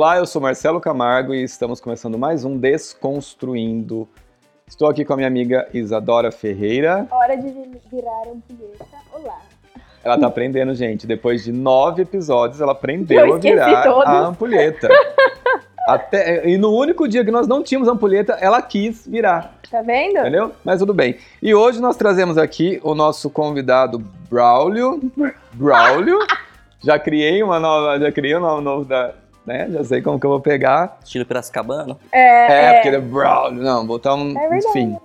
Olá, eu sou Marcelo Camargo e estamos começando mais um Desconstruindo. Estou aqui com a minha amiga Isadora Ferreira. Hora de virar ampulheta. Olá. Ela tá aprendendo, gente. Depois de nove episódios, ela aprendeu Eu a virar todos. a ampulheta. Até, e no único dia que nós não tínhamos ampulheta, ela quis virar, Tá vendo? entendeu? Mas tudo bem. E hoje nós trazemos aqui o nosso convidado Braulio. Braulio. Já criei uma nova, já criei um nome novo da, né? Já sei como que eu vou pegar. Estilo Piracicabano. É, É, é, porque ele é Braulio. Não, botar um. É verdade. enfim.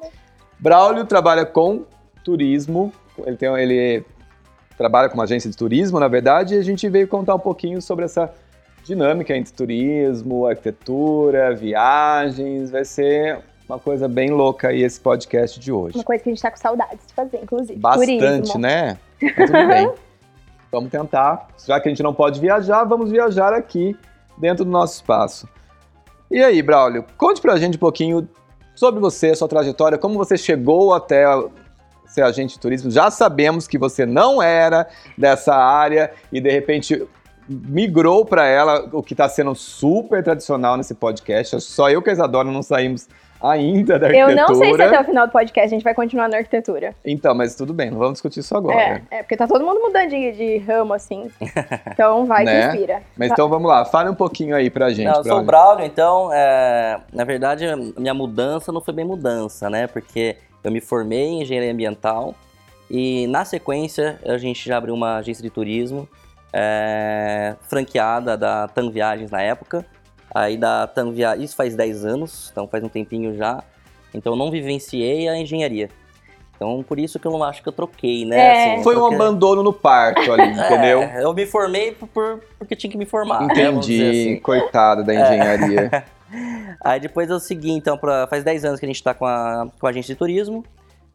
Braulio trabalha com turismo. Ele, tem, ele trabalha com uma agência de turismo, na verdade, e a gente veio contar um pouquinho sobre essa dinâmica entre turismo, arquitetura, viagens. Vai ser uma coisa bem louca aí esse podcast de hoje. uma coisa que a gente tá com saudades de fazer, inclusive. Bastante, Turismo. né? Mas tudo bem. Vamos tentar. Já que a gente não pode viajar, vamos viajar aqui dentro do nosso espaço. E aí, Braulio, conte pra gente um pouquinho sobre você, sua trajetória, como você chegou até ser agente de turismo. Já sabemos que você não era dessa área e de repente migrou para ela, o que está sendo super tradicional nesse podcast. Só eu que a Isadora não saímos ainda da Eu arquitetura. não sei se até o final do podcast a gente vai continuar na arquitetura. Então, mas tudo bem, não vamos discutir isso agora. É, é, porque tá todo mundo mudando de, de ramo, assim. Então vai Né? que inspira. Mas então vamos lá, fale um pouquinho aí pra gente. Não, eu sou o Braulio. Então, é, na verdade, a minha mudança não foi bem mudança, né? Porque eu me formei em engenharia ambiental e, na sequência, a gente já abriu uma agência de turismo é, franqueada da TAM Viagens na época. Aí da TAM Viagens, isso faz 10 anos, então faz um tempinho já. Então eu não vivenciei a engenharia. Então por isso que eu não acho que eu troquei, né? É. Foi um porque- abandono no parto ali, entendeu? É, eu me formei por- por, porque tinha que me formar. né, Entendi, assim. coitado da engenharia. Aí depois eu segui, então, pra, faz 10 anos que a gente tá com a, com a agência de turismo.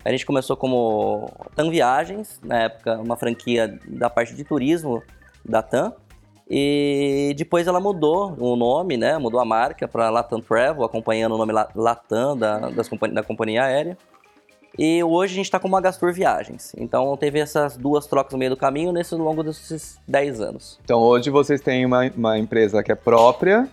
A gente começou como TAM Viagens, na época uma franquia da parte de turismo da TAM. E depois ela mudou o nome, né? Mudou a marca para Latam Travel, acompanhando o nome La- Latam da, das da companhia aérea. E hoje a gente está com uma Gastur Viagens. Então teve essas duas trocas no meio do caminho nesse longo desses 10 anos. Então hoje vocês têm uma, uma empresa que é própria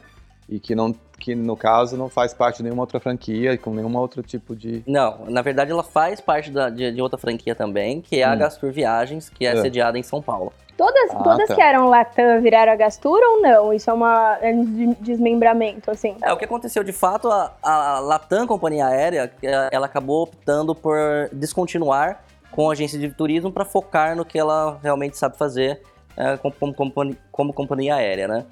e que, não, que, no caso, não faz parte de nenhuma outra franquia e com nenhum outro tipo de. Não, na verdade ela faz parte da- de, de outra franquia também, que é a Hum. Gastur Viagens, que é, É. sediada em São Paulo. Todas, Ah, todas tá. que eram Latam viraram a Gastura ou não? Isso é, uma, é um de- desmembramento, assim. É, o que aconteceu de fato, a, a Latam Companhia Aérea, eh, ela acabou optando por descontinuar com a agência de turismo para focar no que ela realmente sabe fazer eh, como, como, companhia- como companhia aérea, né?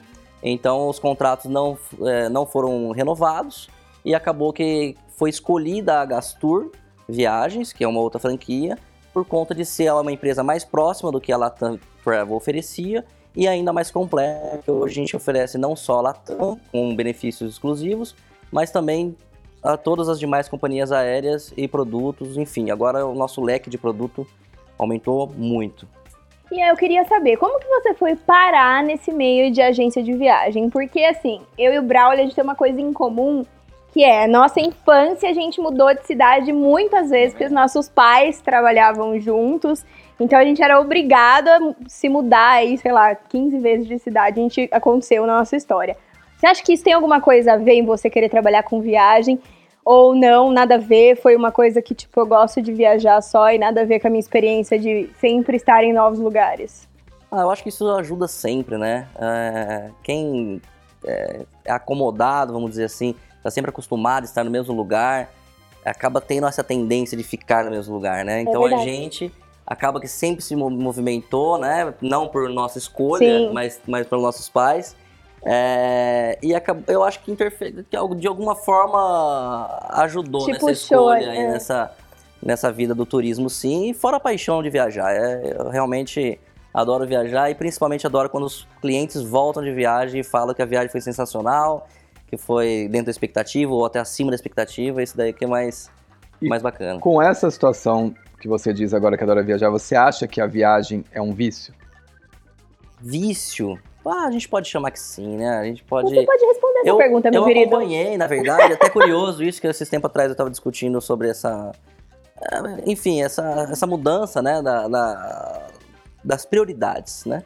Então os contratos não, eh, não foram renovados e acabou que foi escolhida a Gastur Viagens, que é uma outra franquia, por conta de ser ela uma empresa mais próxima do que a Latam Travel oferecia e ainda mais completa. Hoje a gente oferece não só a Latam, com benefícios exclusivos, mas também a todas as demais companhias aéreas e produtos, enfim. Agora o nosso leque de produto aumentou muito. E aí eu queria saber, como que você foi parar nesse meio de agência de viagem? Porque, assim, eu e o Braulio, a gente tem uma coisa em comum, que é, nossa infância a gente mudou de cidade muitas vezes, porque os nossos pais trabalhavam juntos, então a gente era obrigado a se mudar aí, sei lá, 15 vezes de cidade, a gente aconteceu na nossa história. Você acha que isso tem alguma coisa a ver em você querer trabalhar com viagem? Ou não, nada a ver, foi uma coisa que, tipo, eu gosto de viajar só e nada a ver com a minha experiência de sempre estar em novos lugares. Ah, eu acho que isso ajuda sempre, né? É, quem é, é acomodado, vamos dizer assim, está sempre acostumado a estar no mesmo lugar, acaba tendo essa tendência de ficar no mesmo lugar, né? Então a verdade. gente acaba que sempre se mo- movimentou, né? Não por nossa escolha, Sim. mas, mas pelos nossos pais. É, e acab- eu acho que, interfe- que algo- de alguma forma ajudou Te nessa escolha, aí, é. nessa, nessa vida do turismo, sim. E fora a paixão de viajar. É, eu realmente adoro viajar e principalmente adoro quando os clientes voltam de viagem e falam que a viagem foi sensacional, que foi dentro da expectativa ou até acima da expectativa. Isso daí que é mais, E- mais bacana. Com essa situação que você diz agora que adora viajar, você acha que a viagem é um vício? Vício? Ah, a gente pode chamar que sim, né? A gente pode. Você pode responder essa eu, pergunta, meu eu querido. acompanhei, na verdade, até curioso isso que esses tempos atrás eu estava discutindo sobre essa, eh, enfim, essa, essa mudança, né, da, da- das prioridades, né?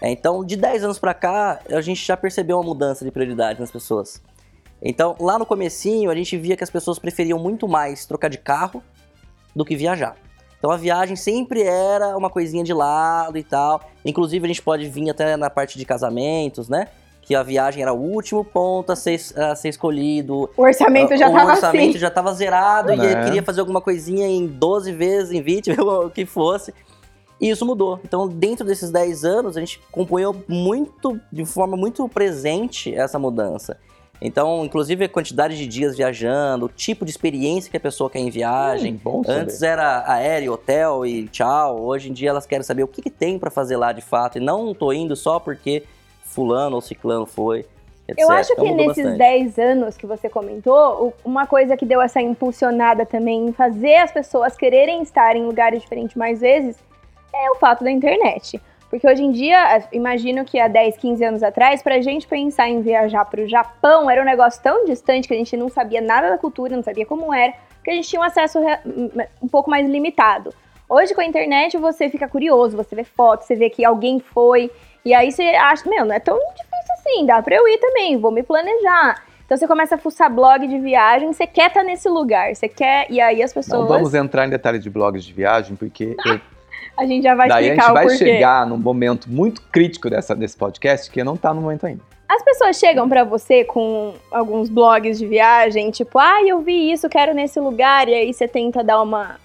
É, então, de 10 anos para cá, a gente já percebeu uma mudança de prioridade nas pessoas. Então, lá no comecinho, a gente via que as pessoas preferiam muito mais trocar de carro do que viajar. Então a viagem sempre era uma coisinha de lado e tal. Inclusive a gente pode vir até na parte de casamentos, né? Que a viagem era o último ponto a ser, a ser escolhido. O orçamento já o tava orçamento assim. já estava zerado e Né? ele queria fazer alguma coisinha em 12 vezes, em 20, o que fosse. E isso mudou. Então, dentro desses 10 anos, a gente acompanhou muito, de forma muito presente essa mudança. Então, inclusive a quantidade de dias viajando, o tipo de experiência que a pessoa quer em viagem. Hum. Antes era aéreo, hotel e tchau. Hoje em dia elas querem saber o que, que tem pra fazer lá de fato. E não tô indo só porque fulano ou ciclano foi. Etc. Eu acho Então que nesses bastante. 10 anos que você comentou, uma coisa que deu essa impulsionada também em fazer as pessoas quererem estar em lugares diferentes mais vezes é o fato da internet. Porque hoje em dia, as- imagino que há 10, 15 anos atrás, pra gente pensar em viajar pro Japão era um negócio tão distante que a gente não sabia nada da cultura, não sabia como era, que a gente tinha um acesso um pouco mais limitado. Hoje, com a internet, você fica curioso, você vê fotos, você vê que alguém foi, e aí você acha, meu, não é tão difícil assim, dá pra eu ir também, vou me planejar. Então você começa a fuçar blog de viagem, você quer estar nesse lugar, você quer, e aí as pessoas, Não vamos entrar em detalhes de blogs de viagem, porque eu- a gente já vai daí a explicar gente o vai porquê. chegar num momento muito crítico dessa, desse podcast, que não tá no momento ainda. As pessoas chegam pra você com alguns blogs de viagem, tipo, ah, eu vi isso, quero nesse lugar, e aí você tenta dar uma.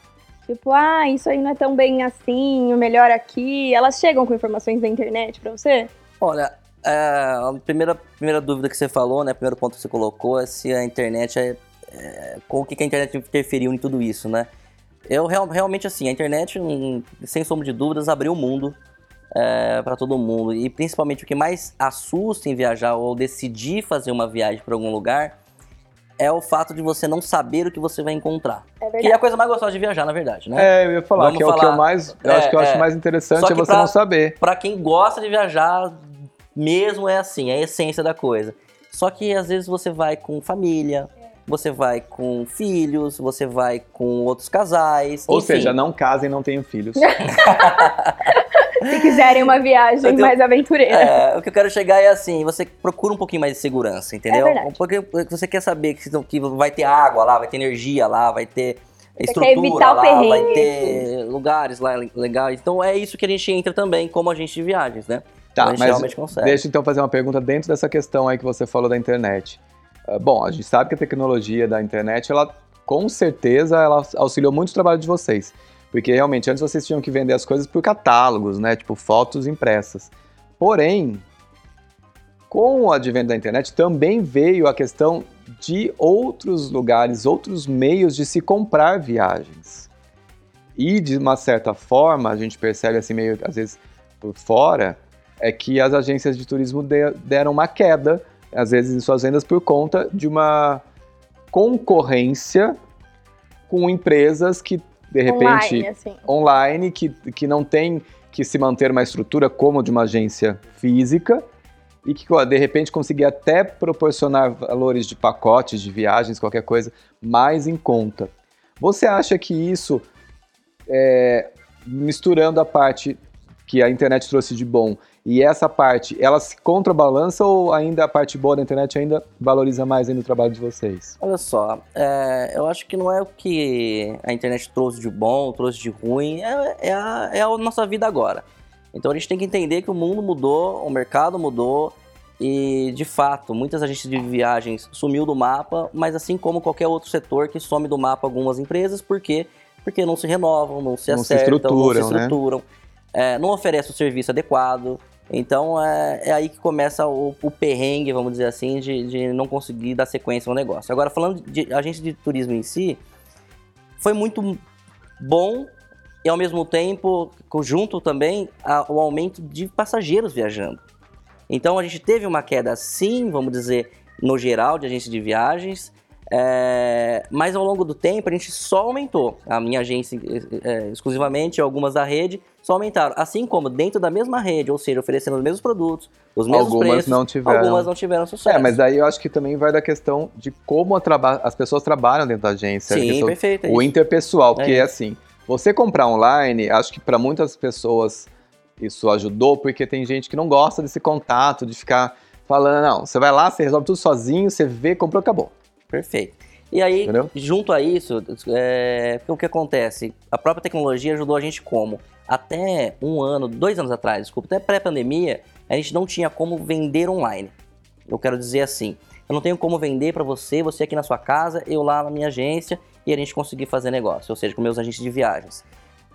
Tipo, ah, isso aí não é tão bem assim, o melhor aqui. Elas chegam com informações da internet pra você? Olha, é, a primeira, primeira dúvida que você falou, né? Primeiro ponto que você colocou é se a internet é. é com o que que a internet interferiu em tudo isso, né? Eu real- realmente, assim, a internet, hum, sem sombra de dúvidas, abriu o mundo é, para todo mundo. E principalmente o que mais assusta em viajar ou decidir fazer uma viagem para algum lugar é o fato de você não saber o que você vai encontrar. É Que é a coisa mais gostosa de viajar, na verdade, né? É, eu ia falar Vamos que é o que falar- eu mais. Eu É, acho que eu acho é. mais interessante é você pra- não saber. Pra quem gosta de viajar, mesmo é assim, é a essência da coisa. Só que às vezes você vai com família, você vai com filhos, você vai com outros casais. Ou enfim. seja, não casem, não tenham filhos. Se quiserem uma viagem tenho- mais aventureira. É, o que eu quero chegar é assim, você procura um pouquinho mais de segurança, entendeu? É verdade. Porque você quer saber que, que vai ter água lá, vai ter energia lá, vai ter estrutura evitar o lá, perrengue. vai ter lugares lá legais. Então é isso que a gente entra também como agente de viagens, né? Tá, a gente mas realmente consegue. Deixa eu então fazer uma pergunta dentro dessa questão aí que você falou da internet. Ah, Bom, a gente sabe que a tecnologia da internet, ela com certeza ela auxiliou muito o trabalho de vocês. Porque realmente antes vocês tinham que vender as coisas por catálogos, né? Tipo fotos impressas. Porém, com o advento da internet também veio a questão de outros lugares, outros meios de se comprar viagens. E de uma certa forma, a gente percebe assim meio às vezes por fora, é que as agências de turismo de- deram uma queda, às vezes, em suas vendas por conta de uma concorrência com empresas que, de repente, Online, assim. online, que, que não tem que se manter uma estrutura como de uma agência física e que, ó, de repente, conseguir até proporcionar valores de pacotes de viagens, qualquer coisa, mais em conta. Você acha que isso, é, misturando a parte que a internet trouxe de bom e essa parte, ela se contrabalança ou ainda a parte boa da internet ainda valoriza mais ainda o trabalho de vocês? Olha só, é, eu acho que não é o que a internet trouxe de bom, trouxe de ruim, é, é a, é a nossa vida agora. Então a gente tem que entender que o mundo mudou, o mercado mudou e, de fato, muitas agências de viagens sumiu do mapa, mas assim como qualquer outro setor que some do mapa algumas empresas, por quê? Porque não se renovam, não se Não se acertam, não se estruturam, né? É, não oferece o serviço adequado. Então é, é aí que começa o, o perrengue, vamos dizer assim, de, de não conseguir dar sequência ao negócio. Agora, falando de agência de turismo em si, foi muito bom e ao mesmo tempo, junto também, a- o aumento de passageiros viajando. Então a gente teve uma queda sim, vamos dizer, no geral de agência de viagens, é, mas ao longo do tempo a gente só aumentou. A minha agência é, exclusivamente, algumas da rede, só aumentaram. Assim como dentro da mesma rede, ou seja, oferecendo os mesmos produtos, os mesmos Algumas preços, não tiveram. algumas não tiveram sucesso. É, mas daí eu acho que também vai da questão de como as pessoas trabalham dentro da agência. Sim, perfeito. é o interpessoal, porque É é assim, você comprar online, acho que para muitas pessoas isso ajudou, porque tem gente que não gosta desse contato, de ficar falando, não, você vai lá, você resolve tudo sozinho, você vê, comprou, acabou. Perfeito. E aí, Entendeu? junto a isso, é, o que acontece? A própria tecnologia ajudou a gente como? Até um ano, dois anos atrás, desculpa, até pré-pandemia, a gente não tinha como vender online. Eu quero dizer assim, eu não tenho como vender para você, você aqui na sua casa, eu lá na minha agência e a gente conseguir fazer negócio, ou seja, com meus agentes de viagens.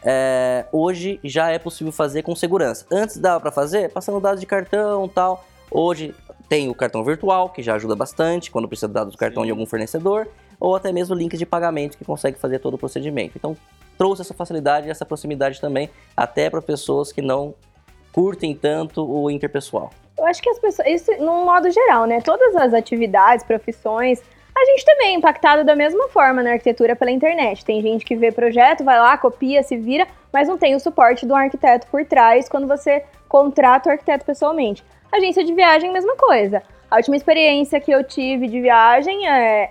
É, hoje já é possível fazer com segurança. Antes dava para fazer passando dados de cartão tal. Hoje tem o cartão virtual, que já ajuda bastante quando precisa de dados do cartão de algum fornecedor, ou até mesmo links de pagamento que consegue fazer todo o procedimento. Então trouxe essa facilidade e essa proximidade também até para pessoas que não curtem tanto o interpessoal. Eu acho que as pessoas, isso num modo geral, né? Todas as atividades, profissões, a gente também é impactado da mesma forma na arquitetura pela internet. Tem gente que vê projeto, vai lá, copia, se vira, mas não tem o suporte de um arquiteto por trás quando você contrata o arquiteto pessoalmente. Agência de viagem, mesma coisa. A última experiência que eu tive de viagem é,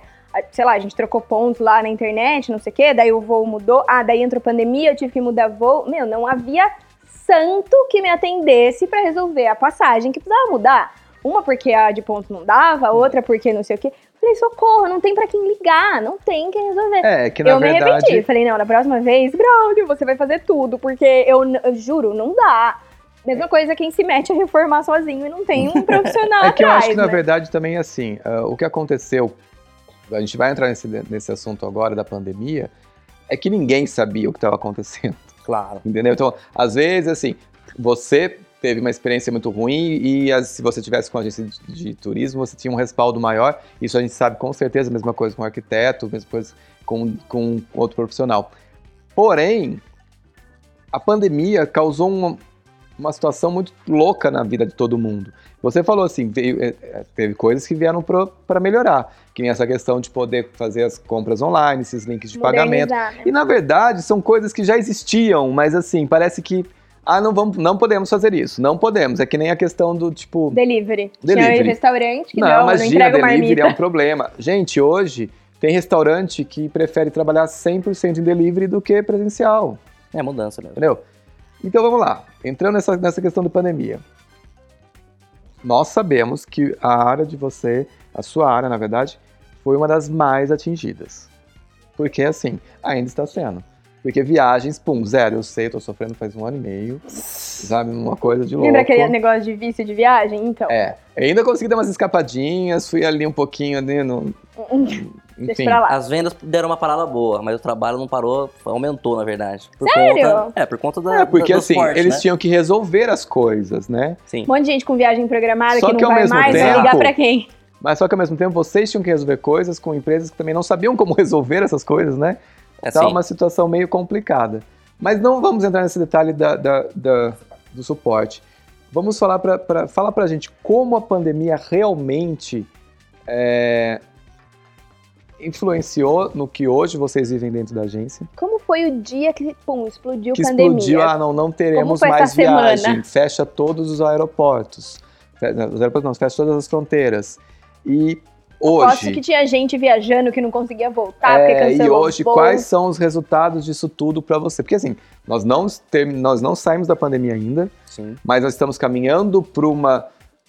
sei lá, a gente trocou pontos lá na internet, não sei o quê, daí o voo mudou, ah, daí entrou pandemia, eu tive que mudar voo. Meu, não havia santo que me atendesse para resolver a passagem que precisava mudar. Uma porque a de ponto não dava, outra porque não sei o quê. Falei, socorro, não tem para quem ligar, não tem quem resolver. É, que na eu me verdade... arrependi. Falei, não, na próxima vez, Braulio, você vai fazer tudo, porque eu, eu juro, não dá. Mesma coisa quem se mete a reformar sozinho e não tem um profissional É que eu atrás, acho que, na né? verdade, também assim, ah, o que aconteceu, a gente vai entrar nesse, nesse assunto agora da pandemia, é que ninguém sabia o que estava acontecendo, Claro. entendeu? Então, às vezes, assim, você teve uma experiência muito ruim e as- se você tivesse com a agência de, de turismo, você tinha um respaldo maior, isso a gente sabe com certeza, a mesma coisa com arquiteto, mesma coisa com, com outro profissional. Porém, a pandemia causou uma, uma situação muito louca na vida de todo mundo. Você falou assim, veio, é, é, teve coisas que vieram para melhorar, que nem essa questão de poder fazer as compras online, esses links de pagamento. Modernizar, né? E na verdade são coisas que já existiam, mas assim, parece que ah, não vamos, não podemos fazer isso, não podemos. É que nem a questão do tipo, Delivery. Delivery. Tinha restaurante que não, não, não imagina, entrega delivery marmita. é um problema. Gente, hoje tem restaurante que prefere trabalhar 100% em delivery do que presencial. É mudança mesmo. Entendeu? Então vamos lá. Entrando nessa, nessa questão da pandemia. Nós sabemos que a área de você, a sua área, na verdade, foi uma das mais atingidas. Porque assim, ainda está sendo. Porque viagens, pum, zero. Eu sei, eu tô sofrendo faz um ano e meio. Sabe? Uma coisa de louco. Lembra aquele negócio de vício de viagem? Então. É. Eu ainda consegui dar umas escapadinhas, fui ali um pouquinho ali no. Deixa Enfim. pra lá. As vendas deram uma parada boa, mas o trabalho não parou, aumentou, na verdade. Por Sério? Conta, é, por conta da. É, porque da- do assim, esporte, eles né? tinham que resolver as coisas, né? Sim. Um monte de gente com viagem programada Só que não que ao vai mesmo mais, vai tempo- ligar pra quem? Mas só que ao mesmo tempo vocês tinham que resolver coisas com empresas que também não sabiam como resolver essas coisas, né? É Tá assim, uma situação meio complicada. Mas não vamos entrar nesse detalhe da, da- da- do suporte. Vamos falar para pra, fala pra gente como a pandemia realmente é, influenciou no que hoje vocês vivem dentro da agência. Como foi o dia que, pum, explodiu que pandemia? explodiu, ah, não, não teremos mais semana? viagem, fecha todos os aeroportos. Os aeroportos não, fecha todas as fronteiras. E Posso que hoje, tinha gente viajando que não conseguia voltar porque é, e cancelou hoje o voo. quais são os resultados disso tudo para você? Porque assim, nós não, term- nós não saímos da pandemia ainda, sim. mas nós estamos caminhando para uma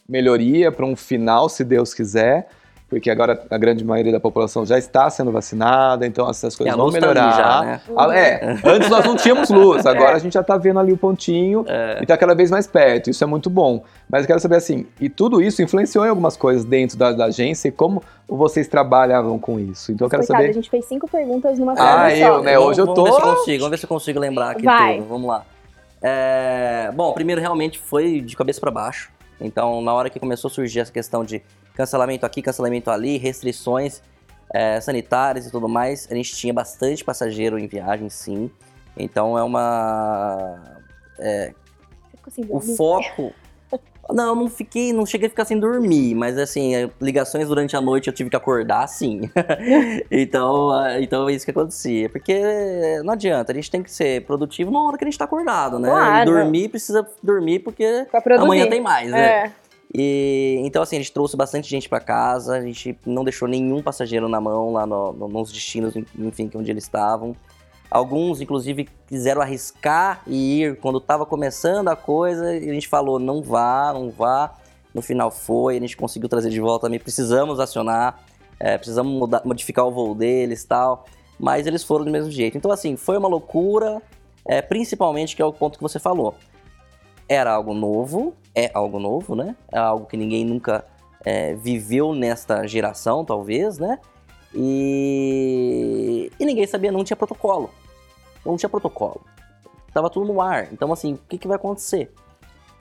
melhoria, para um final, se Deus quiser. Porque agora a grande maioria da população já está sendo vacinada, então essas coisas vão luz tá melhorar. já, né? Ah, é, antes nós não tínhamos luz, agora a gente já tá vendo ali o pontinho É. e tá cada vez mais perto, isso é muito bom. Mas eu quero saber assim, e tudo isso influenciou em algumas coisas dentro da, da agência e como vocês trabalhavam com isso? Então eu quero Coitada, a saber. gente fez cinco perguntas numa Ah, só. eu, né? Hoje eu vamos tô- Ver se eu consigo, vamos ver se eu consigo lembrar aqui Vai. tudo. Vamos lá. É, Bom, primeiro realmente foi de cabeça para baixo. Então, na hora que começou a surgir essa questão de cancelamento aqui, cancelamento ali, restrições é, sanitárias e tudo mais, a gente tinha bastante passageiro em viagem, sim. Então é uma. Sem O foco. Não, eu não fiquei, não cheguei a ficar sem dormir, mas assim, eh, ligações durante a noite eu tive que acordar, sim. então, ah, então é isso que acontecia. Porque não adianta, a gente tem que ser produtivo na hora que a gente tá acordado, né? Claro. E dormir precisa dormir porque amanhã tem mais, né? É. E, então, assim, a gente trouxe bastante gente pra casa, a gente não deixou nenhum passageiro na mão lá no- no- nos destinos, enfim, onde eles estavam. Alguns, inclusive, quiseram arriscar e ir quando estava começando a coisa. E a gente falou: não vá, não vá. No final foi, a gente conseguiu trazer de volta também. Precisamos acionar, é, precisamos mudar, modificar o voo deles tal. Mas eles foram do mesmo jeito. Então, assim, foi uma loucura, é, principalmente que é o ponto que você falou. Era algo novo, é algo novo, né? É algo que ninguém nunca é, viveu nesta geração, talvez, né? E, e ninguém sabia, não tinha protocolo. Não tinha protocolo. Tava tudo no ar. Então, assim, o que, que vai acontecer?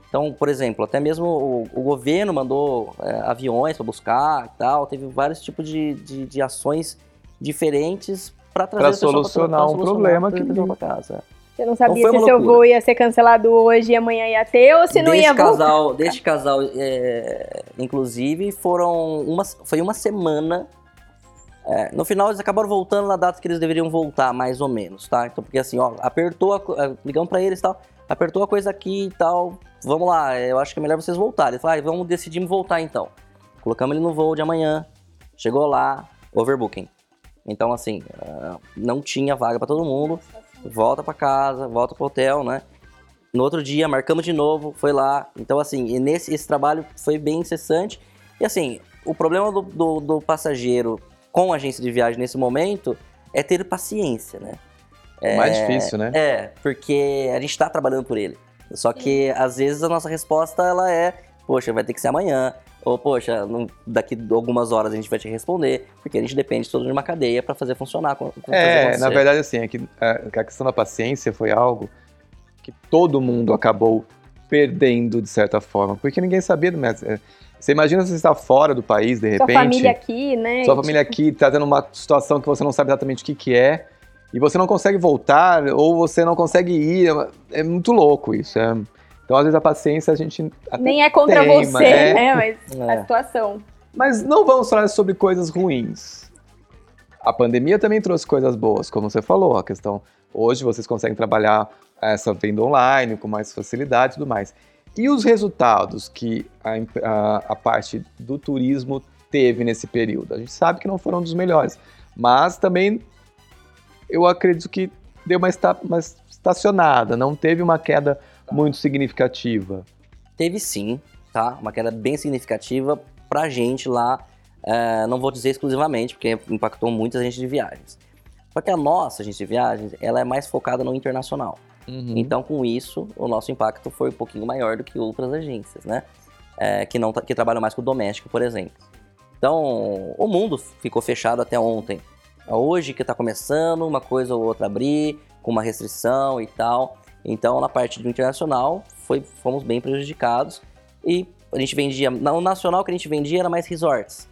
Então, por exemplo, até mesmo o, o governo mandou é, aviões para buscar e tal, teve vários tipos de, de, de ações diferentes para trazer Pra solucionar um problema que- para casa. Você não sabia Então se seu voo ia ser cancelado hoje e amanhã ia ter, ou se não deste ia voltar. casal, deste casal, é, inclusive, foram uma, foi uma semana. é, no final eles acabaram voltando na data que eles deveriam voltar, mais ou menos, tá? Então, porque assim, ó, apertou, a, é, ligamos pra eles e tal, apertou a coisa aqui e tal, vamos lá, eu acho que é melhor vocês voltarem. Eles falaram, ah, vamos decidir voltar então. Colocamos ele no voo de amanhã, chegou lá, overbooking. Então, assim, ah, não tinha vaga pra todo mundo, volta pra casa, volta pro hotel, né? No outro dia, marcamos de novo, foi lá. Então, assim, e nesse, esse trabalho foi bem incessante. E, assim, o problema do, do, do passageiro com a agência de viagem nesse momento é ter paciência, né? O mais difícil, né? É, porque a gente tá trabalhando por ele. Só que, às vezes, a nossa resposta, ela é, poxa, vai ter que ser amanhã. Ou, poxa, não- daqui a algumas horas a gente vai te responder. Porque a gente depende todo de uma cadeia para fazer funcionar. com- com- fazer É, acontecer. na verdade, assim, é que é, que a questão da paciência foi algo que todo mundo acabou perdendo de certa forma, porque ninguém sabia do método. É, Você imagina você estar fora do país, de Sua repente, família aqui, né? sua família aqui tá tendo uma situação que você não sabe exatamente o que, que é, e você não consegue voltar, ou você não consegue ir, é- é muito louco isso. é. Então, às vezes, a paciência a gente Nem é contra tem, você, mas é- né? Mas a É. situação. Mas não vamos falar sobre coisas ruins. A pandemia também trouxe coisas boas, como você falou, a questão. Hoje vocês conseguem trabalhar essa venda online com mais facilidade e tudo mais. E os resultados que a, a- a parte do turismo teve nesse período? A gente sabe que não foram dos melhores, mas também eu acredito que deu uma, esta- uma estacionada, não teve uma queda muito significativa. Teve sim, tá? Uma queda bem significativa pra gente lá. é, não vou dizer exclusivamente, porque impactou muita gente de viagens. Só que a nossa agência de viagens, ela é mais focada no internacional. Uhum. Então, com isso, o nosso impacto foi um pouquinho maior do que outras agências, né? É, que, não, tra- que trabalham mais com o doméstico, por exemplo. Então, o mundo ficou fechado até ontem. Hoje que está começando, uma coisa ou outra abrir, com uma restrição e tal. Então, na parte do internacional, foi, fomos bem prejudicados. E a gente vendia. No nacional que a gente vendia era mais resorts.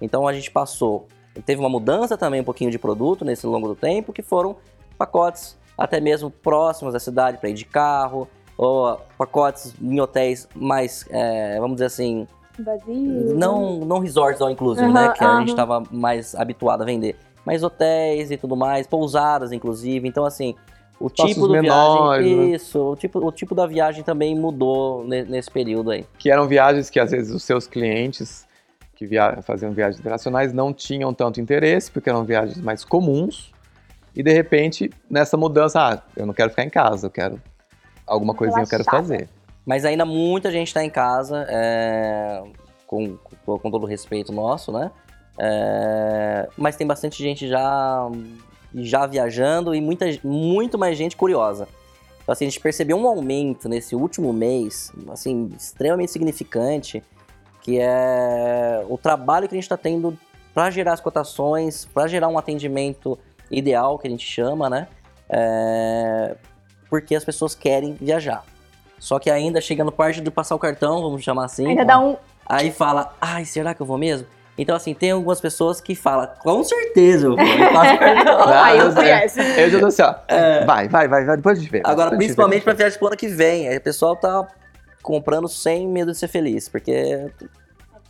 Então a gente passou. Teve uma mudança também um pouquinho de produto nesse longo do tempo, que foram pacotes até mesmo próximos da cidade para ir de carro, ou pacotes em hotéis mais, é, vamos dizer assim, Vazio. não, não resorts all inclusive, Aham, né? Que a aham. gente estava mais habituado a vender. Mas hotéis e tudo mais, pousadas inclusive. Então, assim, o tipo do menores, viagem. né? Isso, o tipo, o tipo da viagem também mudou ne- nesse período aí. que eram viagens que às vezes os seus clientes que via faziam viagens internacionais não tinham tanto interesse, porque eram viagens mais comuns. E de repente, nessa mudança, ah, eu não quero ficar em casa, eu quero alguma coisinha eu quero Relaxada. fazer. Mas ainda muita gente está em casa, é, com, com, com todo o respeito nosso, né? É, mas tem bastante gente já, já viajando e muita, muito mais gente curiosa. Então, assim, a gente percebeu um aumento nesse último mês, assim, extremamente significante, que é o trabalho que a gente está tendo para gerar as cotações, para gerar um atendimento ideal, que a gente chama, né? É, porque as pessoas querem viajar. Só que ainda chega no parte de passar o cartão, vamos chamar assim. Ainda dá um. Aí fala, ai, será que eu vou mesmo? Então, assim, tem algumas pessoas que falam, com certeza eu vou, cartão. Aí eu mas fui é- essa. Eu já tô assim, ó, vai, vai, vai, vai, depois a gente vê. Agora, depois vê. principalmente pra viagem pro ano que vem, aí o pessoal tá comprando sem medo de ser feliz, porque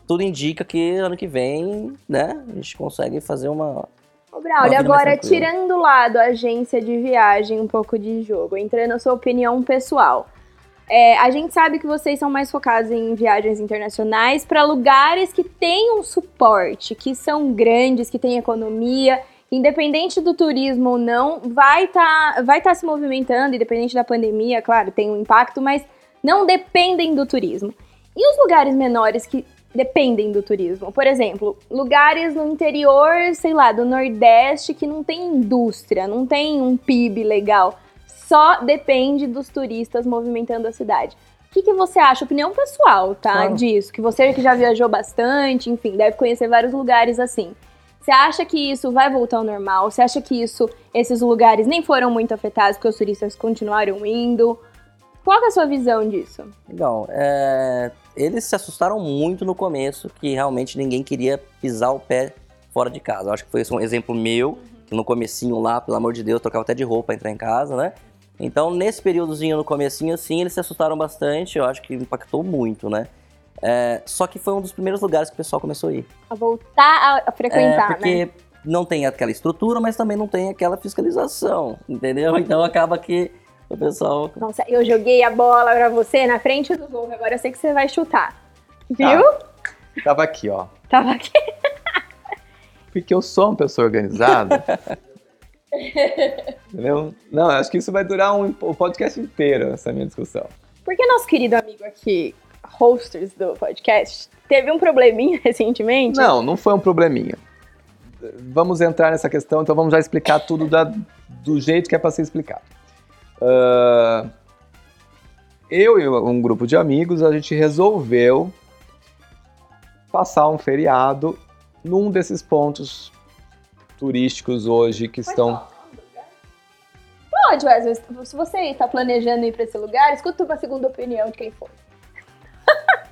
tudo indica que ano que vem, né, a gente consegue fazer uma... Ô, Braulio, agora tirando do lado a agência de viagem, um pouco de jogo, entrando na sua opinião pessoal. É, a gente sabe que vocês são mais focados em viagens internacionais para lugares que tenham suporte, que são grandes, que têm economia, independente do turismo ou não, vai estar vai tá se movimentando, independente da pandemia, claro, tem um impacto, mas não dependem do turismo. E os lugares menores que dependem do turismo? Por exemplo, lugares no interior, sei lá, do Nordeste que não tem indústria, não tem um PIB legal, só depende dos turistas movimentando a cidade. O que, que você acha? Opinião pessoal, tá? Claro. Disso. Que você que já viajou bastante, enfim, deve conhecer vários lugares assim. Você acha que isso vai voltar ao normal? Você acha que isso, esses lugares nem foram muito afetados porque os turistas continuaram indo? Qual que é a sua visão disso? Legal. É, eles se assustaram muito no começo, que realmente ninguém queria pisar o pé fora de casa. Eu acho que foi um exemplo meu, que no comecinho lá, pelo amor de Deus, trocava até de roupa pra entrar em casa, né? Então, nesse períodozinho no comecinho, assim, eles se assustaram bastante, eu acho que impactou muito, né? É, só que foi um dos primeiros lugares que o pessoal começou a ir. A voltar a, a É, frequentar, porque né? não tem aquela estrutura, mas também não tem aquela fiscalização, entendeu? Então acaba que o pessoal. Nossa, eu joguei a bola pra você na frente do gol, agora eu sei que você vai chutar. Viu? Tava aqui, ó. Tava aqui. Porque eu sou uma pessoa organizada. Entendeu? Não, acho que isso vai durar um, o podcast inteiro, essa minha discussão. Porque nosso querido amigo aqui, hosters do podcast, teve um probleminha recentemente. Não, não foi um probleminha. Vamos entrar nessa questão, então vamos já explicar tudo da- do jeito que é para ser explicado. Ah, eu e um grupo de amigos, a gente resolveu passar um feriado num desses pontos turísticos hoje que estão. Pode, Wesley. Se você está planejando ir pra esse lugar, escuta uma segunda opinião de quem for.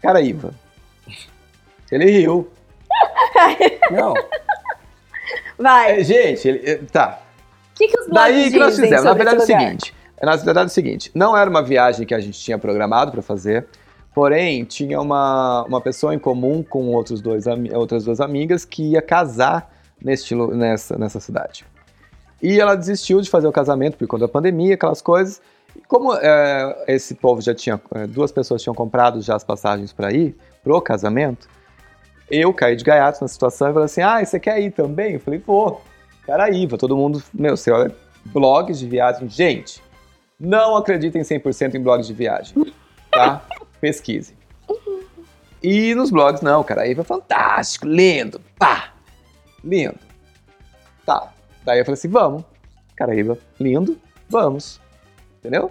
Caraíva. Ele riu. Não, Vai. É, gente, ele, é, tá. O que, que os blogs Daí que nós fizemos. Na verdade é o seguinte. Na verdade é o seguinte. Não era uma viagem que a gente tinha programado para fazer. Porém, tinha uma, uma pessoa em comum com outros dois, outras duas amigas que ia casar neste, nessa, nessa cidade. E ela desistiu de fazer o casamento por conta da pandemia, aquelas coisas. E como é, esse povo já tinha, é, duas pessoas tinham comprado já as passagens para ir pro casamento, eu caí de gaiato na situação e falei assim: ah, você quer ir também? Eu falei, vou. Caraíva, todo mundo, meu, você olha blogs de viagem. Gente, não acreditem 100% em blogs de viagem, tá? Pesquise. E nos blogs, não, Caraíva é fantástico, lindo, pá, lindo. Tá, daí eu falei assim, vamos. Caraíva, lindo, vamos. Entendeu?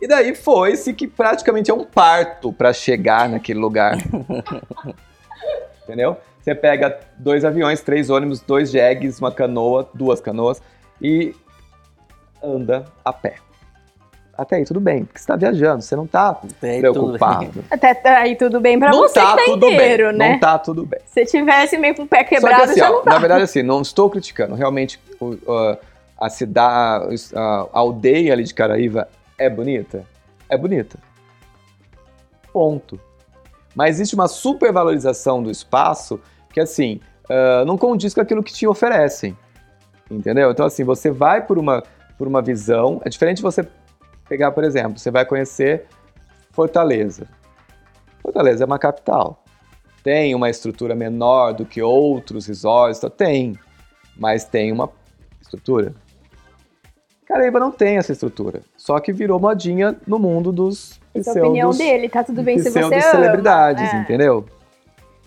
E daí foi-se que praticamente é um parto pra chegar naquele lugar. Entendeu? Você pega dois aviões, três ônibus, dois jegues, uma canoa, duas canoas e anda a pé. Até aí tudo bem, porque você tá viajando, você não tá tudo. preocupado. Até aí tudo bem pra não você tá que tá tudo inteiro, bem, né? não tá tudo bem. Se tivesse meio com o pé Só que quebrado, assim, já ó, não tá. na verdade assim, não estou criticando, realmente o- a- a cidade, a aldeia ali de Caraíva é bonita? É bonita. Ponto. Mas existe uma supervalorização do espaço que, assim, ah, não condiz com aquilo que te oferecem. Entendeu? Então, assim, você vai por uma, por uma visão. É diferente de você pegar, por exemplo, você vai conhecer Fortaleza. Fortaleza é uma capital. Tem uma estrutura menor do que outros resorts? tá? Tem. Mas tem uma estrutura. Caraíba não tem essa estrutura. Só que virou modinha no mundo dos Essa é a opinião dele, tá tudo bem se você ama. celebridades, É. entendeu?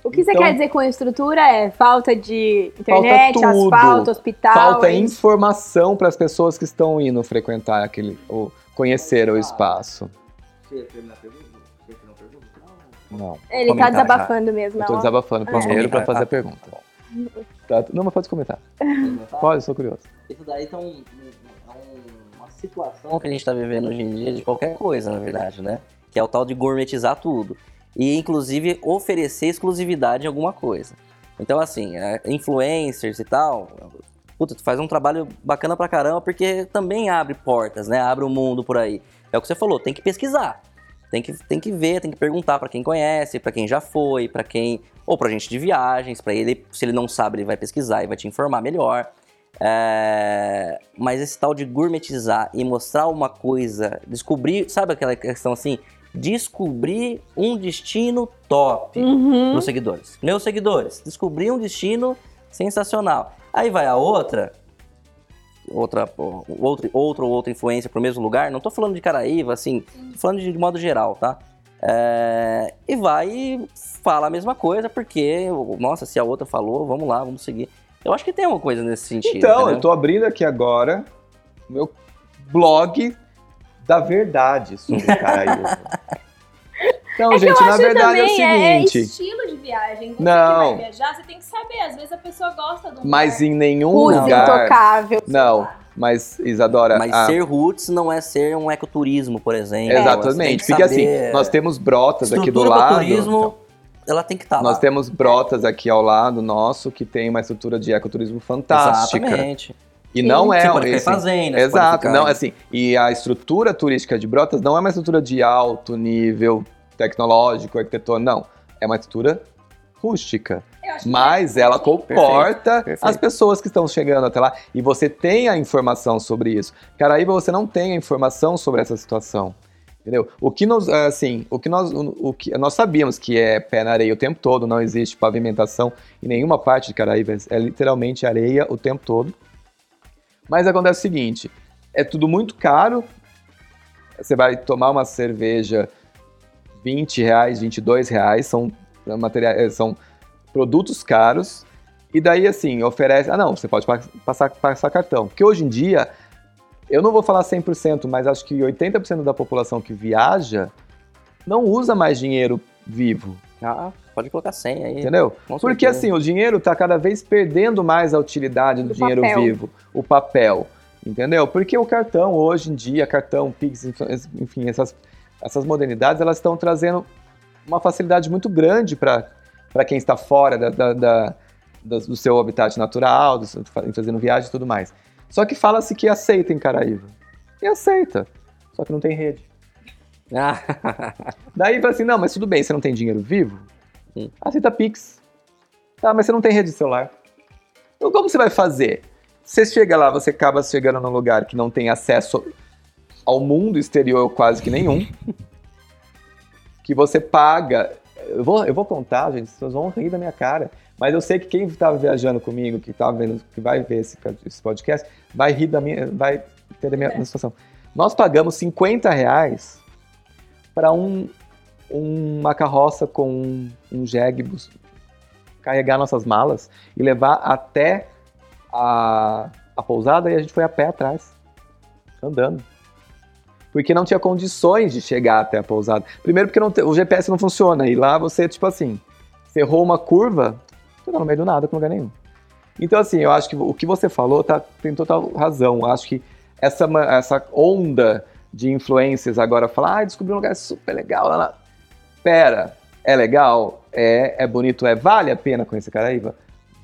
O que você Então- quer dizer com estrutura é falta de internet, Falta tudo. asfalto, hospital. Falta é informação para as pessoas que estão indo frequentar aquele, conhecer o espaço. Não. Ele tá Comentar já. desabafando mesmo. Eu tô ó. desabafando primeiro para fazer tá. a pergunta. Tá, não, mas pode comentar. Pode, sou curioso. Isso daí tá um- um- é um- uma situação que a gente tá vivendo hoje em dia de qualquer coisa, na verdade, né? Que é o tal de gourmetizar tudo. E, inclusive, oferecer exclusividade em alguma coisa. Então, assim, é, influencers e tal, puta, tu faz um trabalho bacana pra caramba, porque também abre portas, né? Abre o mundo por aí. É o que você falou, tem que pesquisar. Tem que, tem que ver, tem que perguntar pra quem conhece, pra quem já foi, pra quem. Ou pra gente de viagens, pra ele, se ele não sabe, ele vai pesquisar e vai te informar melhor. É, Mas esse tal de gourmetizar e mostrar uma coisa, descobrir, sabe aquela questão assim? Descobrir um destino top Uhum. pros seguidores. Meus seguidores, descobrir um destino sensacional. Aí vai a outra, outra, outra, outra ou outra influência pro mesmo lugar, não tô falando de Caraíva, assim, tô falando de, de modo geral, tá? É, e vai e fala a mesma coisa, porque, nossa, se a outra falou, vamos lá, vamos seguir. Eu acho que tem uma coisa nesse sentido. Então, entendeu? eu tô abrindo aqui agora o meu blog da verdade sobre Caraíva. Então, É que gente, eu na verdade é o é, é seguinte. estilo de viagem. Você Não. que vai viajar, você tem que saber. Às vezes a pessoa gosta do Mas em nenhum Roots lugar. intocável. Não, mas Isadora. Mas a- ser roots não é ser um ecoturismo, por exemplo. É. Exatamente. Que assim, nós temos brotas aqui do Estrutura lado. pro turismo, ela tem que estar Nós lá. temos brotas aqui ao lado nosso que tem uma estrutura de ecoturismo fantástica. Exatamente. E não é Você um- pode esse- fazenda, você pode Exato, ficar não, assim, e a estrutura turística de Brotas não é uma estrutura de alto nível tecnológico, arquitetônico, não. É uma estrutura rústica. Que Mas ela comporta perfeito. as pessoas que estão chegando até lá. E você tem a informação sobre isso. Caraíba, você não tem a informação sobre essa situação. Entendeu? O que nós, assim, o que nós, o, o que nós sabíamos que é pé na areia o tempo todo, não existe pavimentação em nenhuma parte de Caraíba, é literalmente areia o tempo todo. Mas acontece o seguinte, é tudo muito caro. Você vai tomar uma cerveja 20 reais, 22 reais, são materiais, são produtos caros. E daí, assim, oferece. Ah, não, você pode pa- passar, passar cartão. Porque hoje em dia, eu não vou falar 100%, mas acho que 80% da população que viaja não usa mais dinheiro vivo, Ah, pode colocar 100 aí. entendeu? Porque assim, o dinheiro está cada vez perdendo mais a utilidade do Do dinheiro papel. vivo, o papel, entendeu? Porque o cartão, hoje em dia, cartão, Pix, enfim, essas, essas modernidades, elas estão trazendo uma facilidade muito grande para quem está fora da, da- da- do seu habitat natural, do fazendo viagem e tudo mais. Só que fala-se que aceita em Caraíva. E aceita, só que não tem rede. Daí fala assim, não, mas tudo bem, você não tem dinheiro vivo? Hum. Aceita Pix. Tá, mas você não tem rede de celular. Então como você vai fazer? Você chega lá, você acaba chegando num lugar que não tem acesso ao mundo exterior quase que nenhum. que você paga. Eu vou, eu vou contar, gente, vocês vão rir da minha cara. Mas eu sei que quem estava viajando comigo, que tava vendo, que vai ver esse, esse podcast, vai rir da minha. vai ter a minha, minha situação. Nós pagamos 50 reais para um, uma carroça com um, um jegue bus- carregar nossas malas e levar até a, a pousada e a gente foi a pé atrás, andando. Porque não tinha condições de chegar até a pousada. Primeiro porque não o GPS não funciona e lá você, tipo assim, você errou uma curva, você tá no meio do nada, com lugar nenhum. Então, assim, eu acho que o que você falou tá, tem total razão. Eu acho que essa, essa onda de influências agora falar, ah, descobri um lugar super legal. Ela... Pera, é legal? É, é bonito? É? Vale a pena conhecer Caraíva?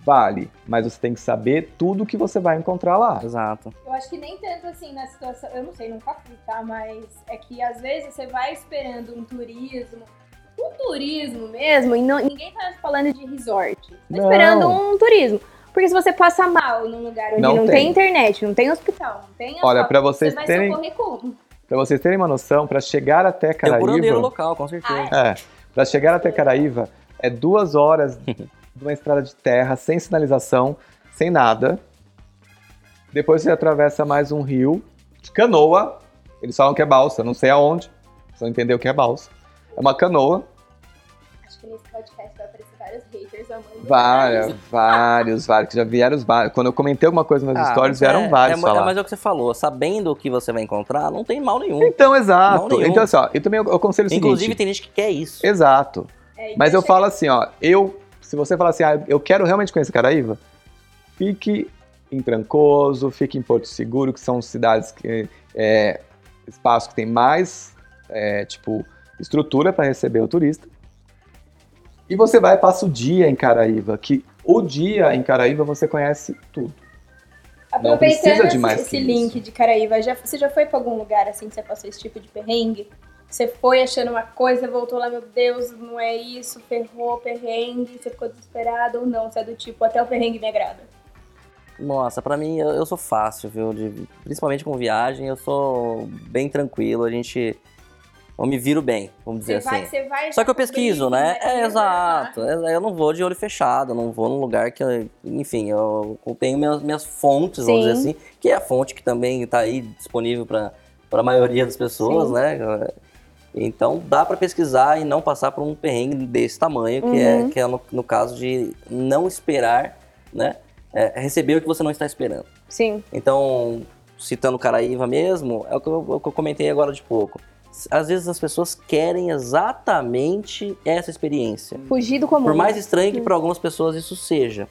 Vale, mas você tem que saber tudo que você vai encontrar lá. exato. Eu acho que nem tanto assim na situação. Eu não sei, nunca fui, tá? Mas é que às vezes você vai esperando um turismo. Um turismo mesmo, e não- ninguém tá falando de resort. Tá Não. esperando um turismo. Porque se você passa mal num lugar onde Não não, tem. tem. internet, não tem hospital, não tem Olha, pra vocês você terem-? Para vocês terem uma noção, para chegar até Tem o curandeiro Caraíva, local, com certeza. Ah, é, para chegar até Caraíva é duas horas de uma estrada de terra sem sinalização, sem nada. Depois você atravessa mais um rio de canoa. Eles falam que é balsa, não sei aonde. Só entender o que é balsa. É uma canoa, Acho que nesse podcast vai aparecer vários haters amando. vários, vários, vários, que já vieram os vários. Quando eu comentei alguma coisa nas Ah, stories, mas vieram é- vários é, falar. Mas é o que você falou, sabendo o que você vai encontrar, não tem mal nenhum. Então, exato. nenhum. Então, assim, ó, eu também eu aconselho o Inclusive, seguinte. tem gente que quer isso. Exato. É, Mas eu falo assim, ó, eu, se você falar assim, ah, eu quero realmente conhecer Caraíva, fique em Trancoso, fique em Porto Seguro, que são cidades que é, espaços que tem mais, é, tipo, estrutura para receber o turista. E você vai e passa o dia em Caraíva, que o dia em Caraíva você conhece tudo. Não precisa Aproveitando de mais esse, esse link de Caraíva, já, você já foi pra algum lugar assim que você passou esse tipo de perrengue? Você foi achando uma coisa, voltou lá, meu Deus, não é isso, ferrou, perrengue, você ficou desesperado ou não? Você é do tipo, até o perrengue me agrada. Nossa, pra mim, eu, eu sou fácil, viu? De- principalmente com viagem, eu sou bem tranquilo. A gente. eu me viro bem, vamos dizer Você vai, assim. você vai Só que eu pesquiso, né? É, né? exato. É, Eu não vou de olho fechado, não vou num lugar que, enfim, eu eu tenho minhas, minhas fontes, vamos Sim. dizer assim, que é a fonte que também está aí disponível para a maioria das pessoas, Sim. né? Então dá para pesquisar e não passar por um perrengue desse tamanho, que é, Uhum. que é no, no caso de não esperar, né? É, receber o que você não está esperando. Sim. Então, citando Caraíva mesmo, é o que eu, é o que eu comentei agora de pouco. Às vezes as pessoas querem exatamente essa experiência. Fugir do comum. Por mais estranho que para algumas pessoas isso seja.